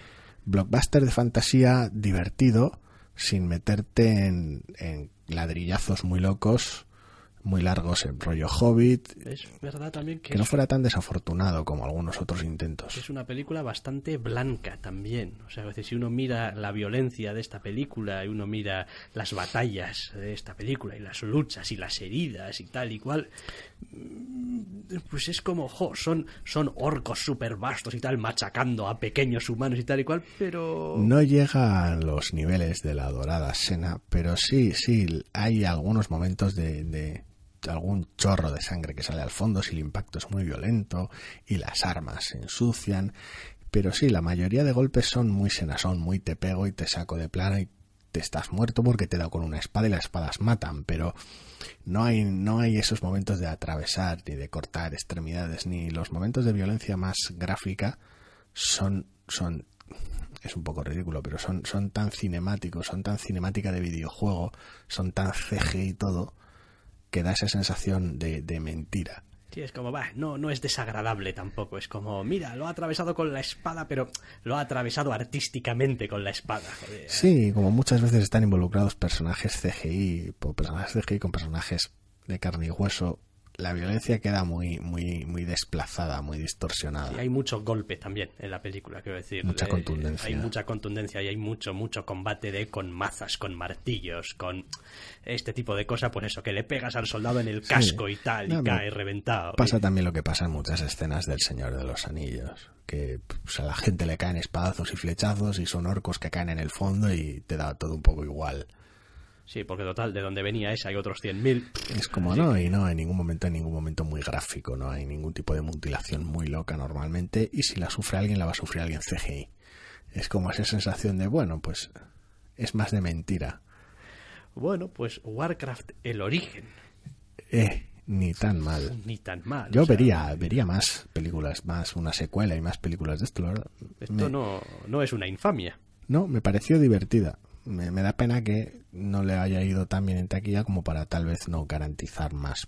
blockbuster de fantasía divertido sin meterte en, en ladrillazos muy locos muy largos en rollo Hobbit. Es verdad también que, que no fuera tan desafortunado como algunos otros intentos. Es una película bastante blanca también. O sea, a veces si uno mira la violencia de esta película y uno mira las batallas de esta película y las luchas y las heridas y tal y cual, pues es como, son, son orcos súper vastos y tal, machacando a pequeños humanos y tal y cual, pero... No llega a los niveles de la dorada Sena, pero sí, sí, hay algunos momentos de, de algún chorro de sangre que sale al fondo si el impacto es muy violento y las armas se ensucian. Pero sí, la mayoría de golpes son muy senasón, muy te pego y te saco de plano y estás muerto porque te he dado con una espada y las espadas matan, pero no hay, no hay esos momentos de atravesar ni de cortar extremidades, ni los momentos de violencia más gráfica son, son es un poco ridículo, pero son, son tan cinemáticos, son tan cinemática de videojuego, son tan CG y todo, que da esa sensación de, de mentira. Sí, es como, va, no, no es desagradable tampoco. Es como, mira, lo ha atravesado con la espada, pero lo ha atravesado artísticamente con la espada. Sí, como muchas veces están involucrados personajes CGI, personajes CGI con personajes de carne y hueso, la violencia queda muy, muy, muy desplazada, muy distorsionada. Y hay mucho golpe también en la película, quiero decir. Mucha Eh, contundencia. hay mucha contundencia y hay mucho, mucho combate de con mazas, con martillos, con este tipo de cosas, pues eso, que le pegas al soldado en el casco y tal, y cae reventado. Pasa también lo que pasa en muchas escenas del Señor de los Anillos, que pues, a la gente le caen espadazos y flechazos y son orcos que caen en el fondo y te da todo un poco igual. Sí, porque total, de donde venía esa hay otros 100.000. Es como no, y no, en ningún momento, en ningún momento muy gráfico, no hay ningún tipo de mutilación muy loca normalmente, y si la sufre alguien, la va a sufrir alguien CGI. Es como esa sensación de, bueno, pues es más de mentira. Bueno, pues Warcraft, el origen, Eh, ni tan mal. ni tan mal. Yo o sea, vería, vería más películas, más una secuela y más películas de esto, la verdad. Esto Me- no, no es una infamia. No, me pareció divertida. Me, me da pena que no le haya ido tan bien en taquilla como para tal vez no garantizar más.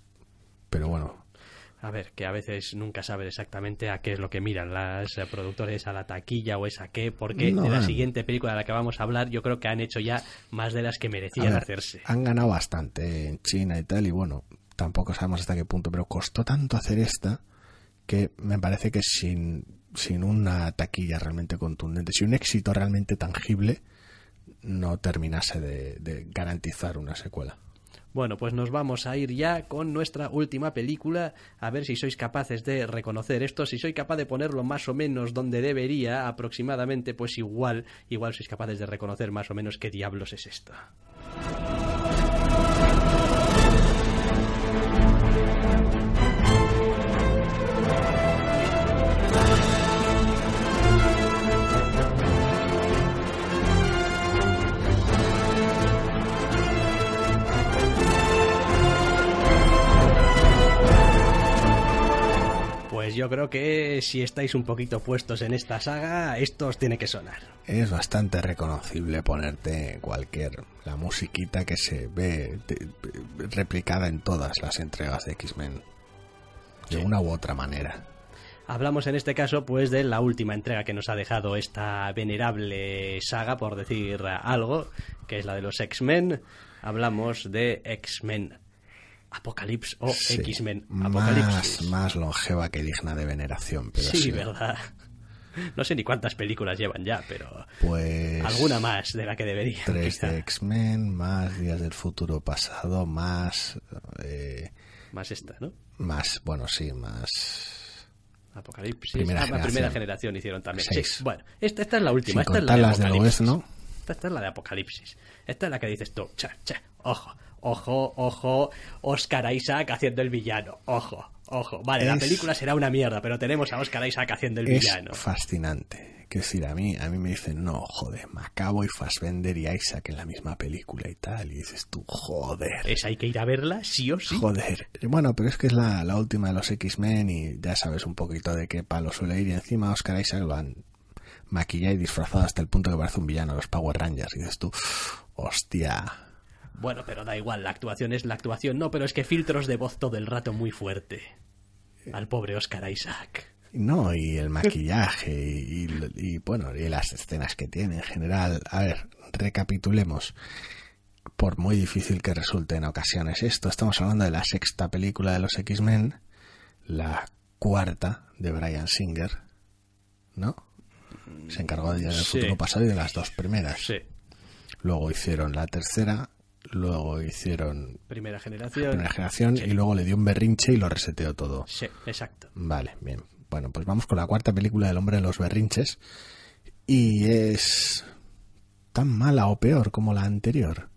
Pero bueno, A ver, que a veces nunca sabes exactamente a qué es lo que miran las eh, productores, a la taquilla o es a qué, porque No, de la han- siguiente película de la que vamos a hablar yo creo que han hecho ya más de las que merecían ver, hacerse. han ganado bastante en China y tal, y bueno, tampoco sabemos hasta qué punto, pero costó tanto hacer esta que me parece que sin, sin una taquilla realmente contundente, sin un éxito realmente tangible, no terminase de, garantizar una secuela. Bueno, pues nos vamos a ir ya con nuestra última película, a ver si sois capaces de reconocer esto, si soy capaz de ponerlo más o menos donde debería, aproximadamente, pues igual, igual sois capaces de reconocer más o menos qué diablos es esto. Pues yo creo que si estáis un poquito puestos en esta saga, esto os tiene que sonar. Es bastante reconocible ponerte cualquier la musiquita que se ve replicada en todas las entregas de X-Men de Sí. una u otra manera. Hablamos en este caso pues de la última entrega que nos ha dejado esta venerable saga, por decir algo, que es la de los X-Men. Hablamos de X-Men Apocalypse o Sí, X-Men más, Apocalipsis. más longeva que digna de veneración, pero sí, sí, verdad. No sé ni cuántas películas llevan ya, pero Pues alguna más de la que debería. tres de X-Men, más Días del Futuro Pasado, más eh, Más esta, ¿no? más, bueno, sí, más Apocalipsis. Primera Ah, generación. primera generación hicieron también. Seis. Sí, bueno, esta, esta es la última. sin esta es la de Apocalipsis. Oeste, ¿no? Esta, esta es la de Apocalipsis. Esta es la que dices tú. Cha, cha, ojo, ojo, ojo. Oscar Isaac haciendo el villano. Ojo, ojo. Vale, la Es- película será una mierda, pero tenemos a Oscar Isaac haciendo el Es villano. fascinante. Quiero decir, a mí, a mí me dicen, no, joder, Macabo y Fassbender y Isaac en la misma película y tal. Y dices tú, joder. Esa hay que ir a verla, sí o sí. Joder. Bueno, pero es que es la, la última de los X-Men y ya sabes un poquito de qué palo suele ir. Y encima Oscar Isaac lo han maquillado y disfrazado hasta el punto que parece un villano, los Power Rangers. Y dices tú, hostia. Bueno, pero da igual, la actuación es la actuación. No, pero es que filtros de voz todo el rato muy fuerte. Al pobre Oscar Isaac. No, y el maquillaje y, y- y, bueno, y las escenas que tiene en general. A ver, recapitulemos. Por muy difícil que resulte en ocasiones esto, estamos hablando de la sexta película de los X-Men, la cuarta de Brian Singer, ¿no? Se encargó de del Sí. futuro pasado y de las dos primeras. Sí. Luego hicieron la tercera, luego hicieron Primera generación. primera generación y luego le dio un berrinche y lo reseteó todo. Sí, exacto. Vale, bien. Bueno, pues vamos con la cuarta película del hombre de los berrinches. Y es tan mala o peor como la anterior.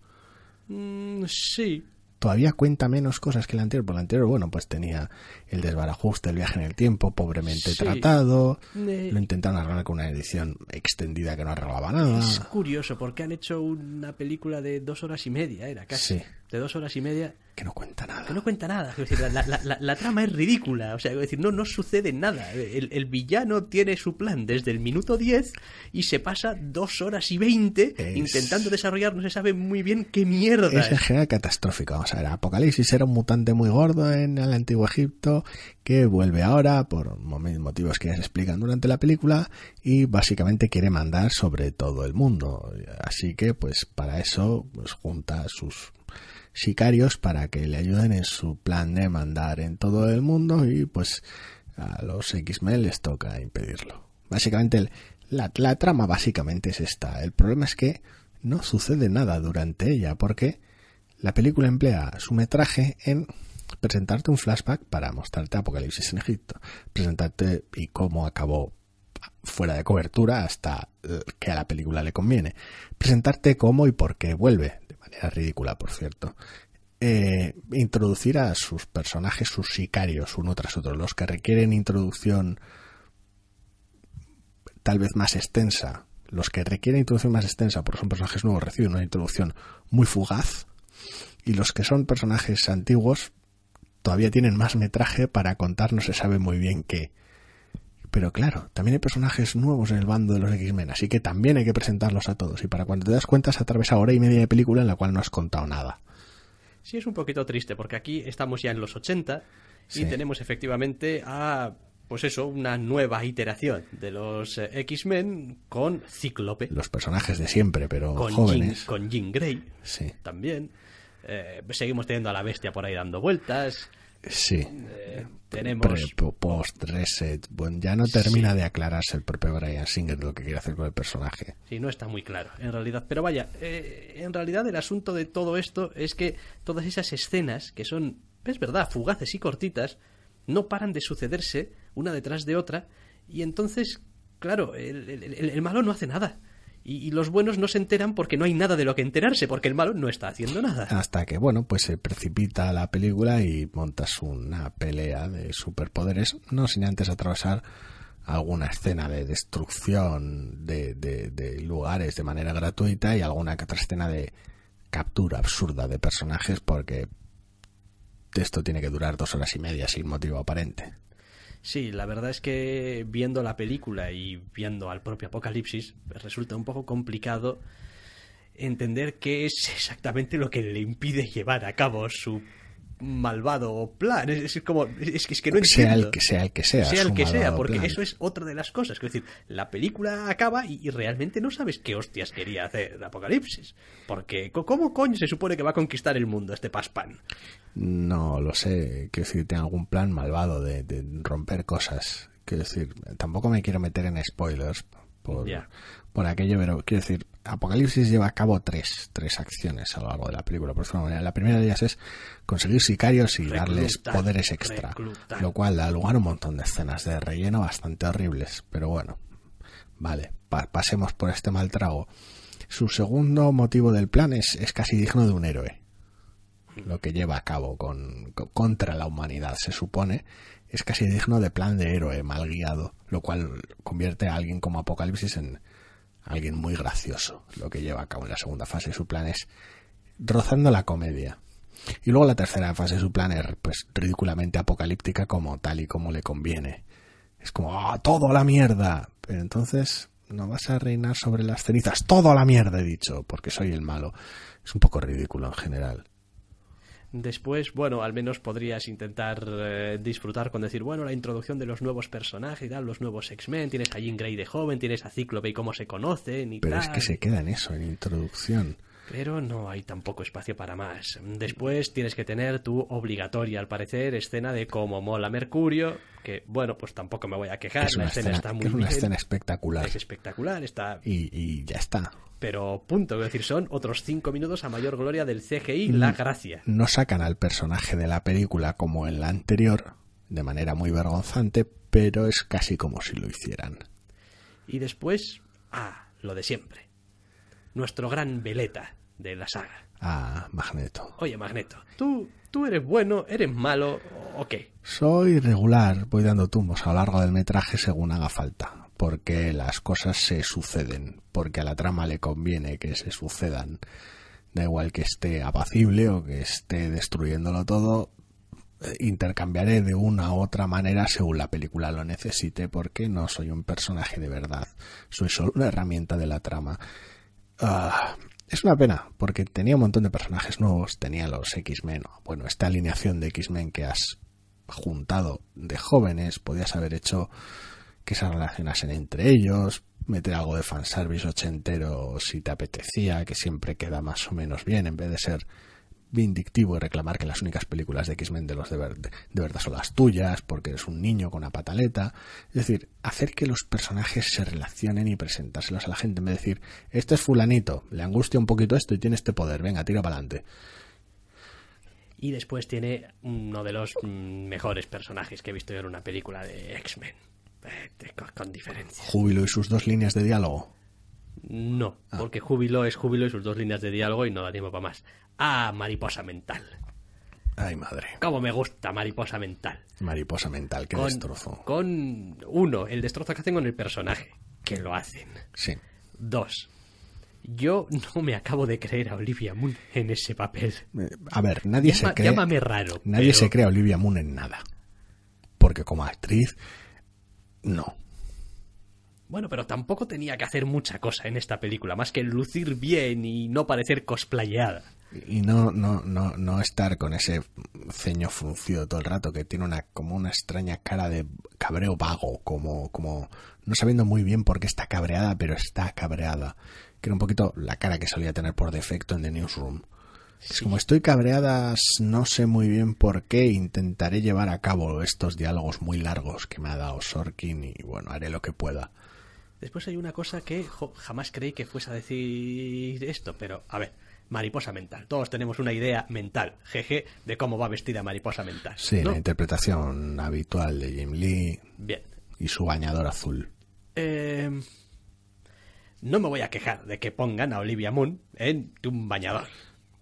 Mm, sí. Todavía cuenta menos cosas que la anterior, porque la anterior, bueno, pues tenía el desbarajuste, el viaje en el tiempo, pobremente Sí. tratado. Eh, Lo intentaron arreglar con una edición extendida que no arreglaba nada. Es curioso porque han hecho una película de dos horas y media, era casi. Sí. De dos horas y media, Que no cuenta nada. que no cuenta nada. Quiero decir, la, la- la- la trama es ridícula. O sea, quiero decir, no, no sucede nada. El, el villano tiene su plan desde el minuto 10 y se pasa dos horas y veinte Es- intentando desarrollar, no se sabe muy bien qué mierda. Es en general catastrófico. Vamos a ver, Apocalipsis era un mutante muy gordo en el antiguo Egipto que vuelve ahora por motivos que se explican durante la película y básicamente quiere mandar sobre todo el mundo. Así que pues para eso pues junta a sus sicarios para que le ayuden en su plan de mandar en todo el mundo y pues a los X-Men les toca impedirlo. Básicamente la trama básicamente es esta. El problema es que no sucede nada durante ella porque la película emplea su metraje en presentarte un flashback para mostrarte Apocalipsis en Egipto, presentarte y cómo acabó fuera de cobertura hasta eh, que a la película le conviene, presentarte cómo y por qué vuelve, de manera ridícula, por cierto, eh, introducir a sus personajes, sus sicarios, uno tras otro, los que requieren introducción tal vez más extensa, los que requieren introducción más extensa, porque son personajes nuevos, reciben una introducción muy fugaz, y los que son personajes antiguos todavía tienen más metraje para contar no se sabe muy bien qué. Pero claro, también hay personajes nuevos en el bando de los X-Men, así que también hay que presentarlos a todos. Y para cuando te das cuenta, se atraviesa hora y media de película en la cual no has contado nada. Sí, es un poquito triste porque aquí estamos ya en los 80 y Sí. tenemos efectivamente a, pues eso, una nueva iteración de los eh, X-Men con Cíclope, Los personajes de siempre, pero con Jean, jóvenes. con Jean Grey Sí. también. Eh, seguimos teniendo a la bestia por ahí dando vueltas. Sí. Eh, tenemos... Pre- post reset. Bueno, ya no termina de aclararse el propio Brian Singer lo que quiere hacer con el personaje. Sí, no está muy claro, en realidad. Pero vaya, eh, en realidad el asunto de todo esto es que todas esas escenas, que son, es verdad, fugaces y cortitas, no paran de sucederse una detrás de otra, y entonces, claro, el, el- el- el malo no hace nada. Y, los buenos no se enteran porque no hay nada de lo que enterarse, porque el malo no está haciendo nada. Hasta que, bueno, pues se precipita la película y montas una pelea de superpoderes, no sin antes atravesar alguna escena de destrucción de, de- de lugares de manera gratuita y alguna otra escena de captura absurda de personajes porque esto tiene que durar dos horas y media sin motivo aparente. Sí, la verdad es que viendo la película y viendo al propio Apocalipsis, resulta un poco complicado entender qué es exactamente lo que le impide llevar a cabo su malvado plan. Es, es como, es, que- es que no sea entiendo. el que sea el que sea. Sea el que sea, porque plan. eso es otra de las cosas. Es decir, la película acaba y, y realmente no sabes qué hostias quería hacer Apocalipsis. Porque, ¿cómo coño se supone que va a conquistar el mundo este Paspan? No lo sé, quiero decir, tiene algún plan malvado de, de romper cosas. Quiero decir, tampoco me quiero meter en spoilers por, por aquello, pero quiero decir, Apocalipsis lleva a cabo tres, tres acciones a lo largo de la película. Por manera. La primera de ellas es conseguir sicarios y darles poderes extra, reclutar. lo cual da lugar a un montón de escenas de relleno bastante horribles, pero bueno, vale, pa- pasemos por este mal trago. Su segundo motivo del plan es, es casi digno de un héroe lo que lleva a cabo con, co- contra la humanidad, se supone, es casi digno de plan de héroe mal guiado, lo cual convierte a alguien como Apocalipsis en alguien muy gracioso. Lo que lleva a cabo en la segunda fase su plan es rozando la comedia. Y luego la tercera fase su plan es pues ridículamente apocalíptica como tal y como le conviene. Es como ¡ah, todo la mierda! Pero entonces no vas a reinar sobre las cenizas. Todo la mierda he dicho, porque soy el malo. Es un poco ridículo en general. Después, bueno, al menos podrías intentar eh, disfrutar con decir, bueno, la introducción de los nuevos personajes y tal, los nuevos X-Men, tienes a Jean Grey de joven, tienes a Cíclope y cómo se conocen y Pero tal. es que se queda en eso, en introducción. Pero no hay tampoco espacio para más. Después tienes que tener tu obligatoria, al parecer, escena de cómo mola Mercurio, que bueno, pues tampoco me voy a quejar, es la una escena, escena, está muy es una bien, escena espectacular. es espectacular, está... Y, y ya está. Pero punto, es decir, son otros cinco minutos a mayor gloria del CGI, la gracia. No sacan al personaje de la película como en la anterior, de manera muy vergonzante, pero es casi como si lo hicieran. Y después, ah, lo de siempre. Nuestro gran veleta de la saga. Ah, Magneto. Oye, Magneto, ¿tú, tú eres bueno, eres malo o qué? Soy regular, voy dando tumbos a lo largo del metraje según haga falta, porque las cosas se suceden, porque a la trama le conviene que se sucedan. Da igual que esté apacible o que esté destruyéndolo todo, eh, intercambiaré de una u otra manera según la película lo necesite, porque no soy un personaje de verdad, soy solo una herramienta de la trama. Ah, es una pena, porque tenía un montón de personajes nuevos, tenía los X-Men, bueno, esta alineación de X-Men que has juntado de jóvenes, podías haber hecho que se relacionasen entre ellos, meter algo de fanservice ochentero si te apetecía, que siempre queda más o menos bien, en vez de ser vindictivo y reclamar que las únicas películas de X-Men de los de, ver- de verdad son las tuyas, porque eres un niño con una pataleta. Es decir, hacer que los personajes se relacionen y presentárselos a la gente, en vez de decir, este es fulanito, le angustia un poquito esto y tiene este poder, venga, tira para adelante. Y después tiene uno de los mm, mejores personajes que he visto yo en una película de X-Men. Eh, con diferencia. Júbilo y sus dos líneas de diálogo. No, porque Júbilo es Júbilo y sus dos líneas de diálogo y no da tiempo para más. Ah, mariposa mental. Ay, madre. Cómo me gusta mariposa mental. Mariposa mental, qué Con, destrozo. con uno, el destrozo que hacen con el personaje, que lo hacen. Sí. Dos, yo no me acabo de creer a Olivia Munn en ese papel. Eh, A ver, nadie Llama- se cree. llámame raro, Nadie pero- se cree a Olivia Moon en nada. Porque como actriz, no. Bueno, pero tampoco tenía que hacer mucha cosa en esta película, más que lucir bien y no parecer cosplayada. Y no, no, no, no estar con ese ceño fruncido todo el rato que tiene una, como una extraña cara de cabreo vago, como, como no sabiendo muy bien por qué está cabreada, pero está cabreada. Que era un poquito la cara que solía tener por defecto en The Newsroom. Es como estoy cabreadas, no sé muy bien por qué, intentaré llevar a cabo estos diálogos muy largos que me ha dado Sorkin y bueno, haré lo que pueda. Después hay una cosa que jo, jamás creí que fuese a decir esto, pero a ver, mariposa mental. Todos tenemos una idea mental, jeje, de cómo va vestida mariposa mental. Sí, ¿no? la interpretación habitual de Jim Lee Bien. y su bañador azul. Eh, no me voy a quejar de que pongan a Olivia Moon en un bañador.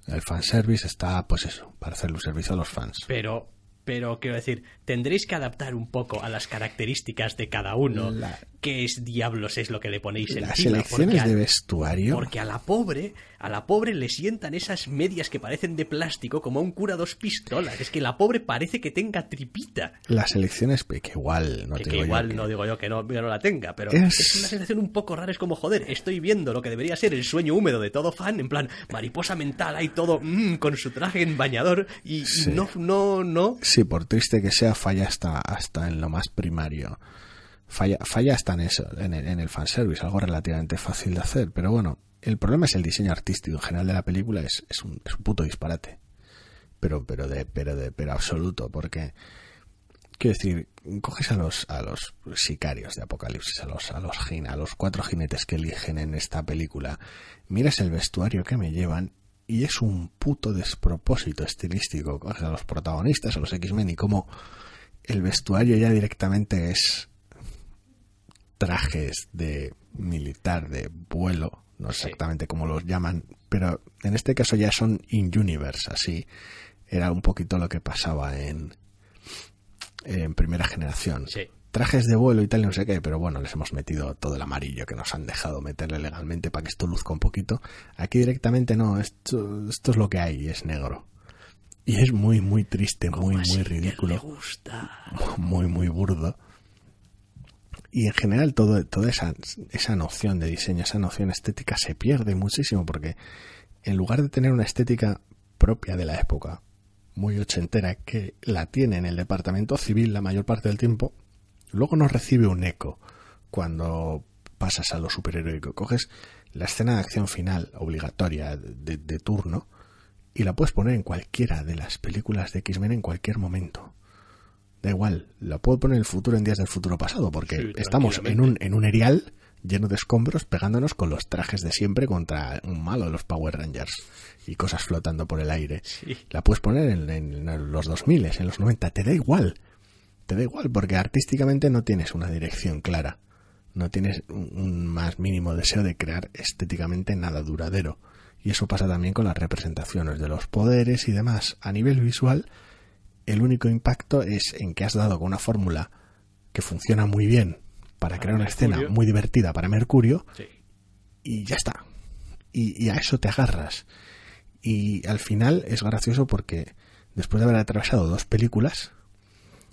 El fanservice está, pues eso, para hacerle un servicio a los fans. Pero, pero quiero decir, tendréis que adaptar un poco a las características de cada uno. La- ¿Qué es diablos es lo que le ponéis Las encima? elecciones de vestuario, Porque a la pobre, a la pobre le sientan esas medias que parecen de plástico como a un cura dos pistolas. Es que la pobre parece que tenga tripita. las elecciones, que igual, no que, te que digo yo igual que- no digo yo que no, no la tenga, pero Es- es... una sensación un poco rara. Es como, joder, estoy viendo lo que debería ser el sueño húmedo de todo fan, en plan, mariposa mental, hay todo mm, con su traje en bañador y, no, no, no. Sí, por triste que sea, falla hasta, hasta en lo más primario. Falla, falla hasta en eso, en el, en el fanservice, algo relativamente fácil de hacer. Pero bueno, el problema es el diseño artístico en general de la película, es, es, un, es un puto disparate. Pero, pero de, pero de, pero absoluto, porque, quiero decir, coges a los, a los sicarios de Apocalipsis, a los, a los, a los cuatro jinetes que eligen en esta película, miras el vestuario que me llevan y es un puto despropósito estilístico. Coges a los protagonistas, a los X-Men y como el vestuario ya directamente es trajes de militar de vuelo, no Sí. exactamente como los llaman, pero en este caso ya son in-universe, así era un poquito lo que pasaba en, en primera generación. Sí. Trajes de vuelo y tal y no sé qué, pero bueno, les hemos metido todo el amarillo que nos han dejado meterle legalmente para que esto luzca un poquito. Aquí directamente no, esto, esto es lo que hay, es negro. Y es muy, muy triste, muy, muy ridículo gusta. muy muy burdo y en general todo, toda esa, esa noción de diseño, esa noción estética se pierde muchísimo porque en lugar de tener una estética propia de la época, muy ochentera, que la tiene en el departamento civil la mayor parte del tiempo, luego no recibe un eco cuando pasas a lo superheroico. Coges la escena de acción final obligatoria de, de turno y la puedes poner en cualquiera de las películas de X-Men en cualquier momento. Da igual, la puedo poner en el futuro en días del futuro pasado, porque Sí, estamos en un, en un erial lleno de escombros pegándonos con los trajes de siempre contra un malo de los Power Rangers y cosas flotando por el aire. Sí. La puedes poner en, en los 2000, en los 90, te da igual. Te da igual, porque artísticamente no tienes una dirección clara. No tienes un, un más mínimo deseo de crear estéticamente nada duradero. Y eso pasa también con las representaciones de los poderes y demás. A nivel visual, el único impacto es en que has dado con una fórmula que funciona muy bien para Para crear una Mercurio. escena muy divertida para Mercurio Sí. y ya está. Y, y a eso te agarras. Y al final es gracioso porque después de haber atravesado dos películas,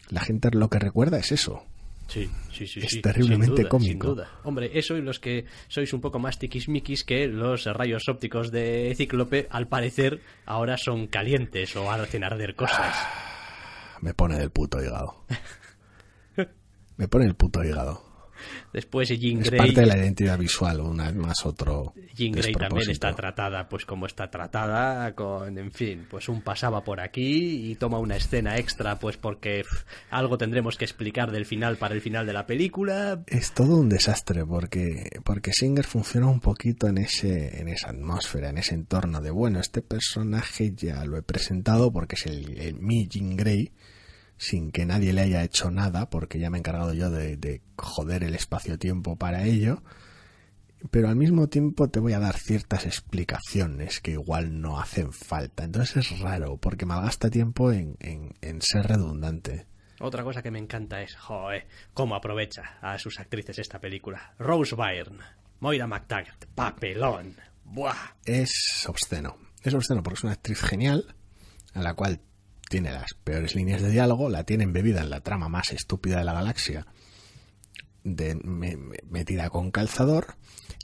la gente lo que recuerda es eso. Sí, sí, sí. Es sí, terriblemente sin duda, cómico. Sin duda. Hombre, eso y los que sois un poco más tiquismiquis que los rayos ópticos de Cíclope, al parecer, ahora son calientes o hacen arder cosas. Me pone del puto hígado. Me pone el puto hígado. Después Jean Es Grey, parte de la identidad visual, una vez más otro. Jean Grey también está tratada pues como está tratada, con, en fin, pues un pasaba por aquí y toma una escena extra pues porque algo tendremos que explicar del final para el final de la película. Es todo un desastre porque, porque Singer funciona un poquito en ese, en esa atmósfera, en ese entorno de bueno, este personaje ya lo he presentado porque es el, el mi Jean Grey, sin que nadie le haya hecho nada, porque ya me he encargado yo de, de joder el espacio-tiempo para ello. Pero al mismo tiempo te voy a dar ciertas explicaciones que igual no hacen falta. Entonces es raro, porque malgasta tiempo en, en, en ser redundante. Otra cosa que me encanta es, joder, cómo aprovecha a sus actrices esta película. Rose Byrne, Moira McTaggart, papelón. Buah. es obsceno. Es obsceno porque es una actriz genial, a la cual tiene las peores líneas de diálogo, la tiene embebida en la trama más estúpida de la galaxia, de, me- me- metida con calzador,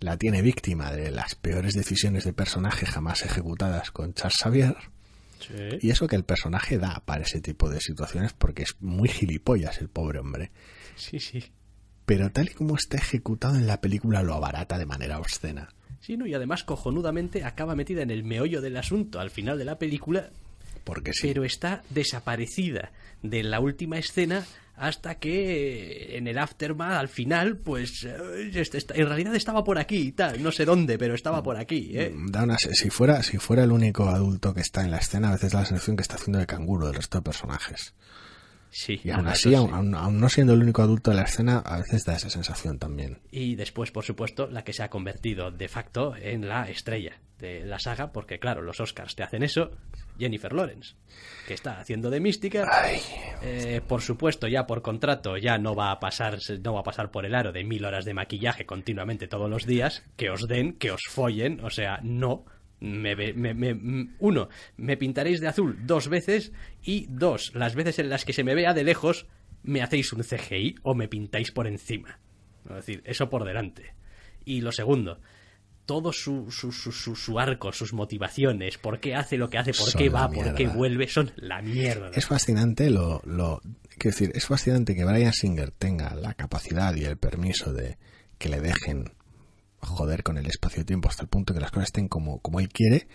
la tiene víctima de las peores decisiones de personaje jamás ejecutadas con Charles Xavier, Sí. y eso que el personaje da para ese tipo de situaciones porque es muy gilipollas el pobre hombre. Sí, sí. Pero tal y como está ejecutado en la película lo abarata de manera obscena. Sí, ¿no? y además cojonudamente acaba metida en el meollo del asunto al final de la película, Porque sí. pero está desaparecida de la última escena hasta que en el aftermath al final pues eh, este- en realidad estaba por aquí y tal no sé dónde pero estaba por aquí ¿eh? Da una- si fuera si fuera el único adulto que está en la escena, a veces da la sensación que está haciendo de canguro del resto de personajes. Sí Y aún así, aún, sí. aún- aún no siendo el único adulto de la escena, a veces da esa sensación también. y después por supuesto la que se ha convertido de facto en la estrella de la saga porque claro los Oscars te hacen eso Jennifer Lawrence que está haciendo de mística Eh, por supuesto, ya por contrato, ya no va a pasar, no va a pasar por el aro de mil horas de maquillaje continuamente todos los días, que os den, que os follen, o sea, no. Me, me- me- uno, me pintaréis de azul dos veces y dos, las veces en las que se me vea de lejos, me hacéis un CGI o me pintáis por encima. Es decir, eso por delante. Y lo segundo, todo su, su, su, su, su arco, sus motivaciones, por qué hace lo que hace, por Son qué va, por qué vuelve, son la mierda. Es fascinante lo, lo quiero decir, es fascinante que Brian Singer tenga la capacidad y el permiso de que le dejen joder con el espacio-tiempo hasta el punto que las cosas estén como, como él quiere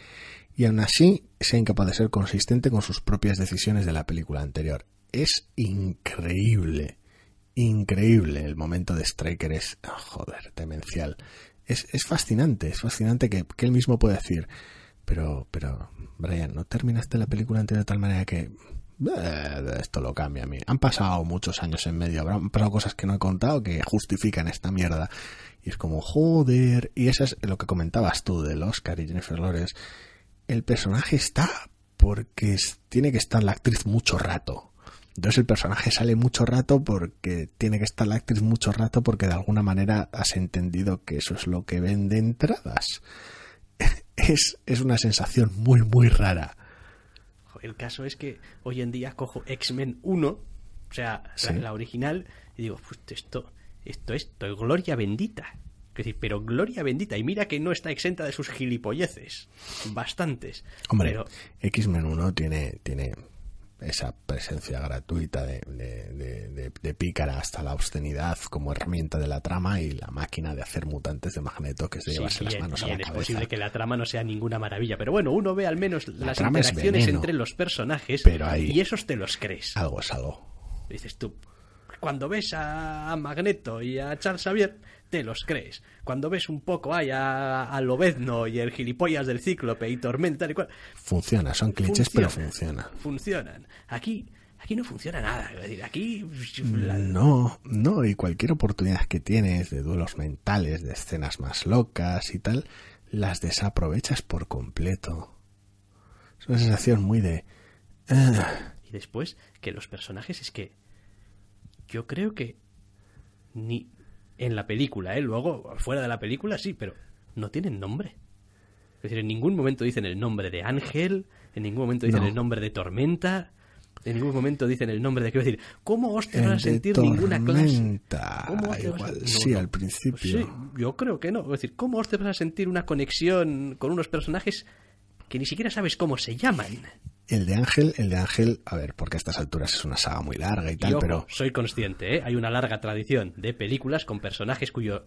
y aún así sea incapaz de ser consistente con sus propias decisiones de la película anterior. Es increíble, increíble el momento de Striker es, joder, demencial. Es, es fascinante, es fascinante que, que él mismo puede decir, pero, pero, Brian, ¿no terminaste la película anterior de tal manera que esto lo cambia a mí? Han pasado muchos años en medio, habrán pasado cosas que no he contado que justifican esta mierda. Y es como, joder, y eso es lo que comentabas tú del Oscar y Jennifer Lawrence. El personaje está porque tiene que estar la actriz mucho rato. Entonces el personaje sale mucho rato porque tiene que estar la actriz mucho rato porque de alguna manera has entendido que eso es lo que vende entradas. Es, es una sensación muy, muy rara. El caso es que hoy en día cojo X-Men 1, o sea, la, la original, y digo, "Pues esto, esto, esto es gloria bendita. Es decir, pero gloria bendita. Y mira que no está exenta de sus gilipolleces. Bastantes. Hombre, Pero, X-Men 1 tiene, tiene esa presencia gratuita de, de, de- de- de pícara hasta la obscenidad como herramienta de la trama y la máquina de hacer mutantes de Magneto que se sí, llevarse las bien, manos a la es cabeza. posible que la trama no sea ninguna maravilla. Pero bueno, uno ve al menos las es interacciones veneno. entre los personajes Pero ahí- y esos te los crees. Algo es algo. Dices tú, cuando ves a Magneto y a Charles Xavier, te los crees. Cuando ves un poco ay, a, a Lobezno y el gilipollas del Cíclope y Tormenta y cual, Funciona, son clichés, pero funciona. Funcionan. Aquí, aquí no funciona nada. Es decir, aquí... No, no, y cualquier oportunidad que tienes de duelos mentales, de escenas más locas y tal, las desaprovechas por completo. Es una sensación muy de... "Ah". Y después, que los personajes es que... Yo creo que... Ni en la película, ¿eh? Luego, fuera de la película, sí, pero no tienen nombre. Es decir, en ningún momento dicen el nombre de Ángel, en ningún momento dicen No. el nombre de Tormenta, en ningún momento dicen el nombre de... Quiero decir, ¿cómo os te vas a sentir ninguna clase? ¿Cómo te vas a- igual No, sí no. al principio. Pues sí, yo creo que no. Es decir, ¿cómo os te vas a sentir una conexión con unos personajes que ni siquiera sabes cómo se llaman? El de Ángel, el de Ángel, a ver, porque a estas alturas es una saga muy larga y tal, Y ojo, pero soy consciente, ¿eh? hay una larga tradición de películas con personajes cuyos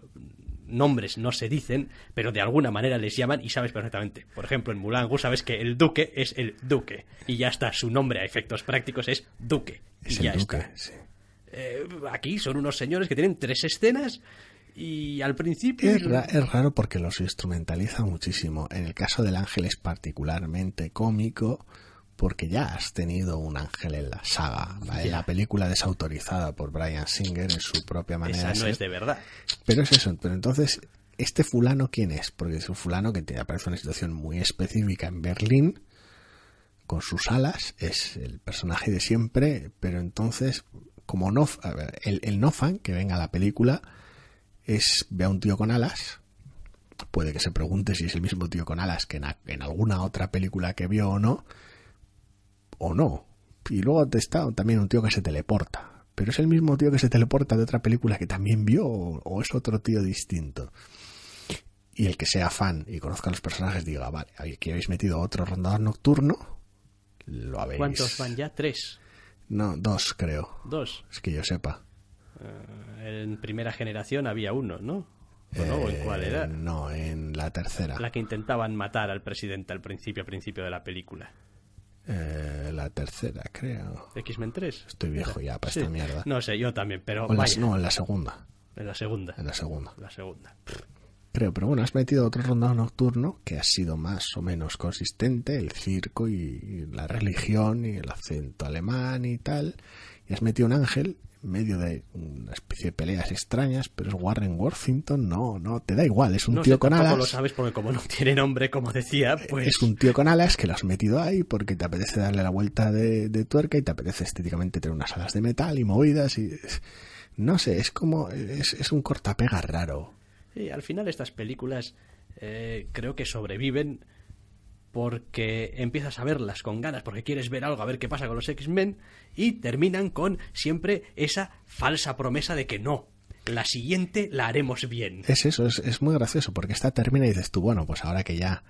nombres no se dicen, pero de alguna manera les llaman y sabes perfectamente. Por ejemplo, en Mulan Rouge sabes que el duque es el duque y ya está, su nombre a efectos prácticos es duque. es y el ya duque, está. sí. Eh, aquí son unos señores que tienen tres escenas y al principio... Es, ra- es raro porque los instrumentaliza muchísimo. En el caso del ángel es particularmente cómico porque ya has tenido un ángel en la saga. Ya. La película desautorizada por Brian Singer en su propia manera Esa de no es de verdad. Pero es eso. Pero entonces, ¿este fulano quién es? Porque es un fulano que te aparece una situación muy específica en Berlín con sus alas. Es el personaje de siempre. Pero entonces, como no, a ver, el, el no fan que venga a la película es ve a un tío con alas. Puede que se pregunte si es el mismo tío con alas que en alguna otra película que vio o no. O no. Y luego te está también un tío que se teleporta. Pero es el mismo tío que se teleporta de otra película que también vio o, es otro tío distinto. Y el que sea fan y conozca a los personajes diga, vale, aquí habéis metido otro rondador nocturno. Lo habéis. ¿Cuántos van ya? Tres. No, dos creo. Dos. Es que yo sepa. Eh, en primera generación había uno, ¿no? ¿O no? ¿O en cuál Eh, era? No, en la tercera. La que intentaban matar al presidente al principio, al principio de la película. Eh, la tercera, creo. ¿X-Men 3? Estoy viejo ya para Sí. esta mierda. No sé, yo también, pero en la- no, en la segunda. en la segunda. En la segunda. La segunda. Creo, pero bueno, has metido otro rondado nocturno que ha sido más o menos consistente, el circo y, y la religión y el acento alemán y tal. Y has metido un ángel medio de una especie de peleas extrañas, pero es Warren Worthington, no, no, te da igual, es un no tío sé, con alas. lo sabes porque como no tiene nombre, como decía, pues... Es un tío con alas que lo has metido ahí porque te apetece darle la vuelta de, de tuerca y te apetece estéticamente tener unas alas de metal y movidas y... No sé, es como... Es, es un cortapega raro. Sí, al final estas películas eh, creo que sobreviven porque empiezas a verlas con ganas, porque quieres ver algo, a ver qué pasa con los X-Men, y terminan con siempre esa falsa promesa de que no, la siguiente la haremos bien. Es eso, es, es muy gracioso porque esta termina y dices tú, bueno, pues ahora que ya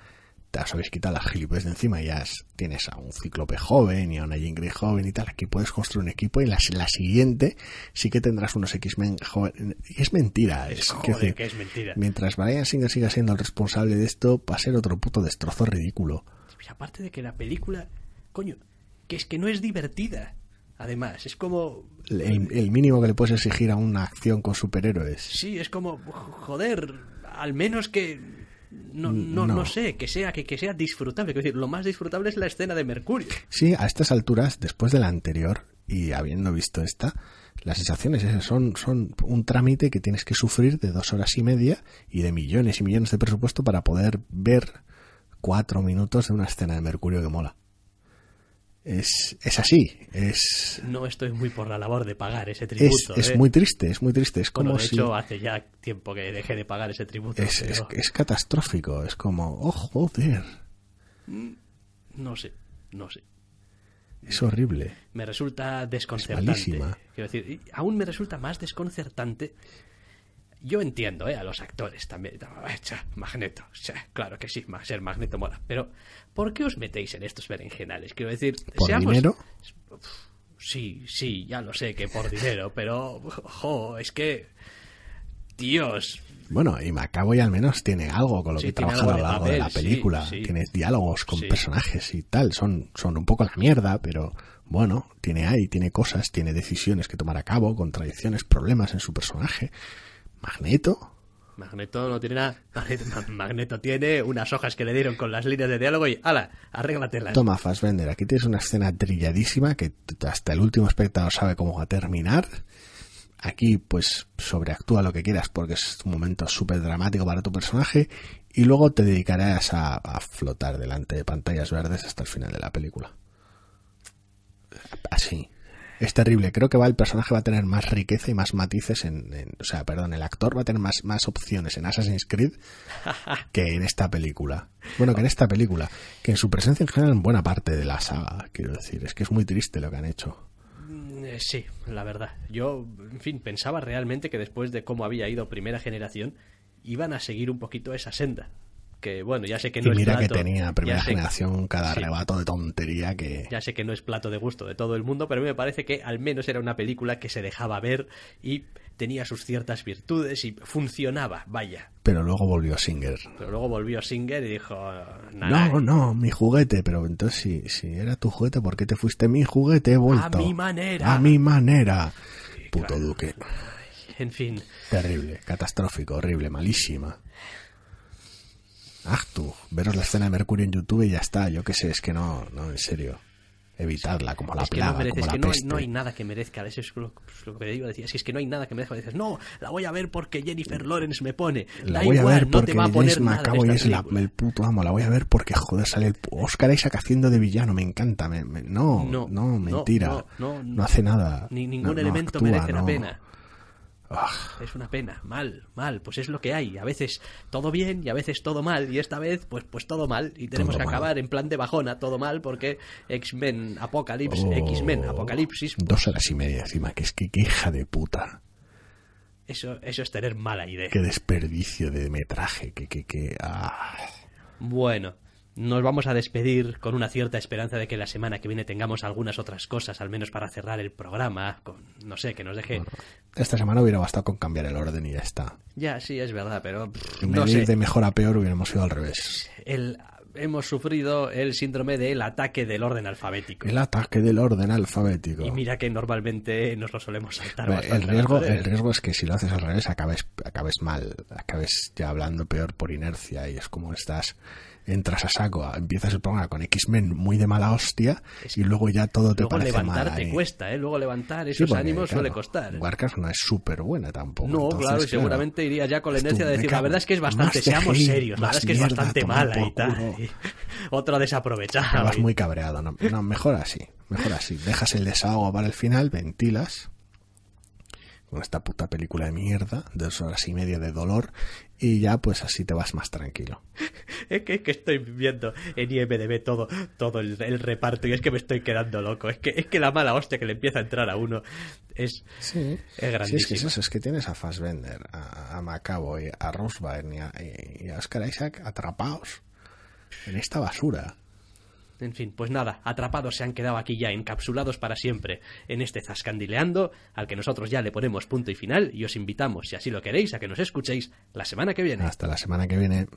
te os habéis quitado las gilipollas de encima y ya tienes a un cíclope joven y a una Jean Grey joven y tal, aquí puedes construir un equipo y la, la siguiente sí que tendrás unos X-Men jóvenes. Y es mentira. Es, quiero Joder, decir, que es mentira. Mientras Brian Singer siga siendo el responsable de esto, va a ser otro puto destrozo ridículo. Y aparte de que la película, coño, que es que no es divertida. Además, es como... El, el mínimo que le puedes exigir a una acción con superhéroes. Sí, es como, joder, al menos que... No, no, No. no sé, que sea, que, que sea disfrutable. Quiero decir, lo más disfrutable es la escena de Mercurio. Sí, a estas alturas, después de la anterior y habiendo visto esta, las sensaciones esas son, son un trámite que tienes que sufrir de dos horas y media y de millones y millones de presupuesto para poder ver cuatro minutos de una escena de Mercurio que mola. Es, es así, es, No estoy muy por la labor de pagar ese es, tributo. es ¿eh? muy triste, es muy triste. Es como Bueno, de si hecho, hace ya tiempo que dejé de pagar ese tributo. es, es, pero es catastrófico, es como, oh joder, No sé, no sé. es horrible. Me resulta desconcertante. malísima. Quiero decir, aún me resulta más desconcertante. Yo entiendo, ¿eh? A los actores también. Magneto. claro que sí, ser Magneto mola. Pero, ¿por qué os metéis en estos berenjenales? Quiero decir, ¿Por seamos- dinero? Sí, sí, ya lo sé que por dinero, pero, jo, es que. Dios, Bueno, y Macaboy al menos tiene algo con lo Sí, que trabajado a lo largo de la sí, película. sí. Tiene diálogos con personajes y tal. Son, son un poco la mierda, pero bueno, tiene ahí, tiene cosas, tiene decisiones que tomar a cabo, contradicciones, problemas en su personaje. Magneto, Magneto no tiene nada. Magneto, Magneto tiene unas hojas que le dieron con las líneas de diálogo y, ala, arréglatelas. toma Fassbender, aquí tienes una escena trilladísima que hasta el último espectador sabe cómo va a terminar. Aquí, pues, sobreactúa lo que quieras porque es un momento súper dramático para tu personaje y luego te dedicarás a, a flotar delante de pantallas verdes hasta el final de la película. Así. Es terrible. Creo que va el personaje va a tener más riqueza y más matices en, en- o sea, perdón, el actor va a tener más, más opciones en Assassin's Creed que en esta película. Bueno, que en esta película, que en su presencia en general en buena parte de la saga, quiero decir, es que es muy triste lo que han hecho. Mm, eh, Sí, la verdad. Yo, en fin, pensaba realmente que después de cómo había ido primera generación, iban a seguir un poquito esa senda. Que bueno, ya sé que no y es mira que plato- tenía primera generación cada sí. arrebato de tontería que... Ya sé que no es plato de gusto de todo el mundo, pero a mí me parece que al menos era una película que se dejaba ver y tenía sus ciertas virtudes y funcionaba, vaya. Pero luego volvió Singer. Pero luego volvió Singer y dijo... "Nanay, No, no, mi juguete, pero entonces si, si era tu juguete, ¿por qué te fuiste mi juguete? He vuelto. mi manera. A mi manera. Puto claro. duque. En fin, Terrible, catastrófico, horrible, malísima. Tú, veros la escena de Mercurio en YouTube y ya está. Yo qué sé, es que no, no, en serio. Evitarla, como la es que no plaga, merece, como es la que no hay, peste. no hay nada que merezca. Eso es lo, pues, lo que te iba a decir. Es que, es que no hay nada que merezca. Dices, no, la voy a ver porque Jennifer Lawrence me pone. La voy igual, a ver no porque te va a poner James nada de McAvoy esta es la- el puto amo. La voy a ver porque, joder, sale el Oscar Isaac haciendo de villano. Me encanta. me- me- no, No, no, no, mentira. no, no, No hace nada. Ni No- ningún no elemento actúa, merece la no. pena. Ah, Es una pena, mal, mal, pues es lo que hay. A veces todo bien y a veces todo mal. Y esta vez, pues, pues todo mal. Y tenemos Todo que mal. acabar en plan de bajona, todo mal, porque X-Men Apocalipsis, oh, X-Men Apocalipsis, Dos horas y media encima. Que es que qué hija de puta. eso, eso es tener mala idea. Qué desperdicio de metraje. Que, que, que. ah. Bueno, nos vamos a despedir con una cierta esperanza de que la semana que viene tengamos algunas otras cosas, al menos para cerrar el programa, con, no sé, que nos deje... esta semana hubiera bastado con cambiar el orden y ya está. Ya, sí, es verdad, pero... En no de ir sé. de mejor a peor hubiéramos ido al revés. El- hemos sufrido el síndrome del ataque del orden alfabético. El ataque del orden alfabético. Y mira que normalmente nos lo solemos saltar. Bastante el riesgo, el riesgo es que si lo haces al revés acabes, acabes mal, acabes ya hablando peor por inercia y es como estás, entras a saco, empiezas el programa con X-Men muy de mala hostia y luego ya todo te Luego parece levantar mal. te cuesta, ¿eh? Luego levantar Sí, esos porque, ánimos suele claro, costar. Warcraft no es súper buena tampoco. No, entonces, claro, y claro, seguramente iría ya con la inercia de decir, la verdad es que es bastante, seamos CGI, serios, la verdad es que es bastante mala y tal. y desaprovechado. Acabas y- muy cabreado. No, no, mejor así. Mejor así. Dejas el desahogo para el final, ventilas con esta puta película de mierda, dos horas y media de dolor, y ya pues así te vas más tranquilo. Es que, es que estoy viendo en IMDB todo, todo el, el reparto y es que me estoy quedando loco. Es que, es que la mala hostia que le empieza a entrar a uno es, Sí, es Sí, es que grandísima. es eso, es que tienes a Fassbender, a, a Macabo, y a Rosbyrne y a, y a Oscar Isaac atrapados en esta basura. En fin, pues nada, atrapados se han quedado aquí ya, encapsulados para siempre en este Zascandileando, al que nosotros ya le ponemos punto y final, y os invitamos, si así lo queréis, a que nos escuchéis la semana que viene. Hasta la semana que viene.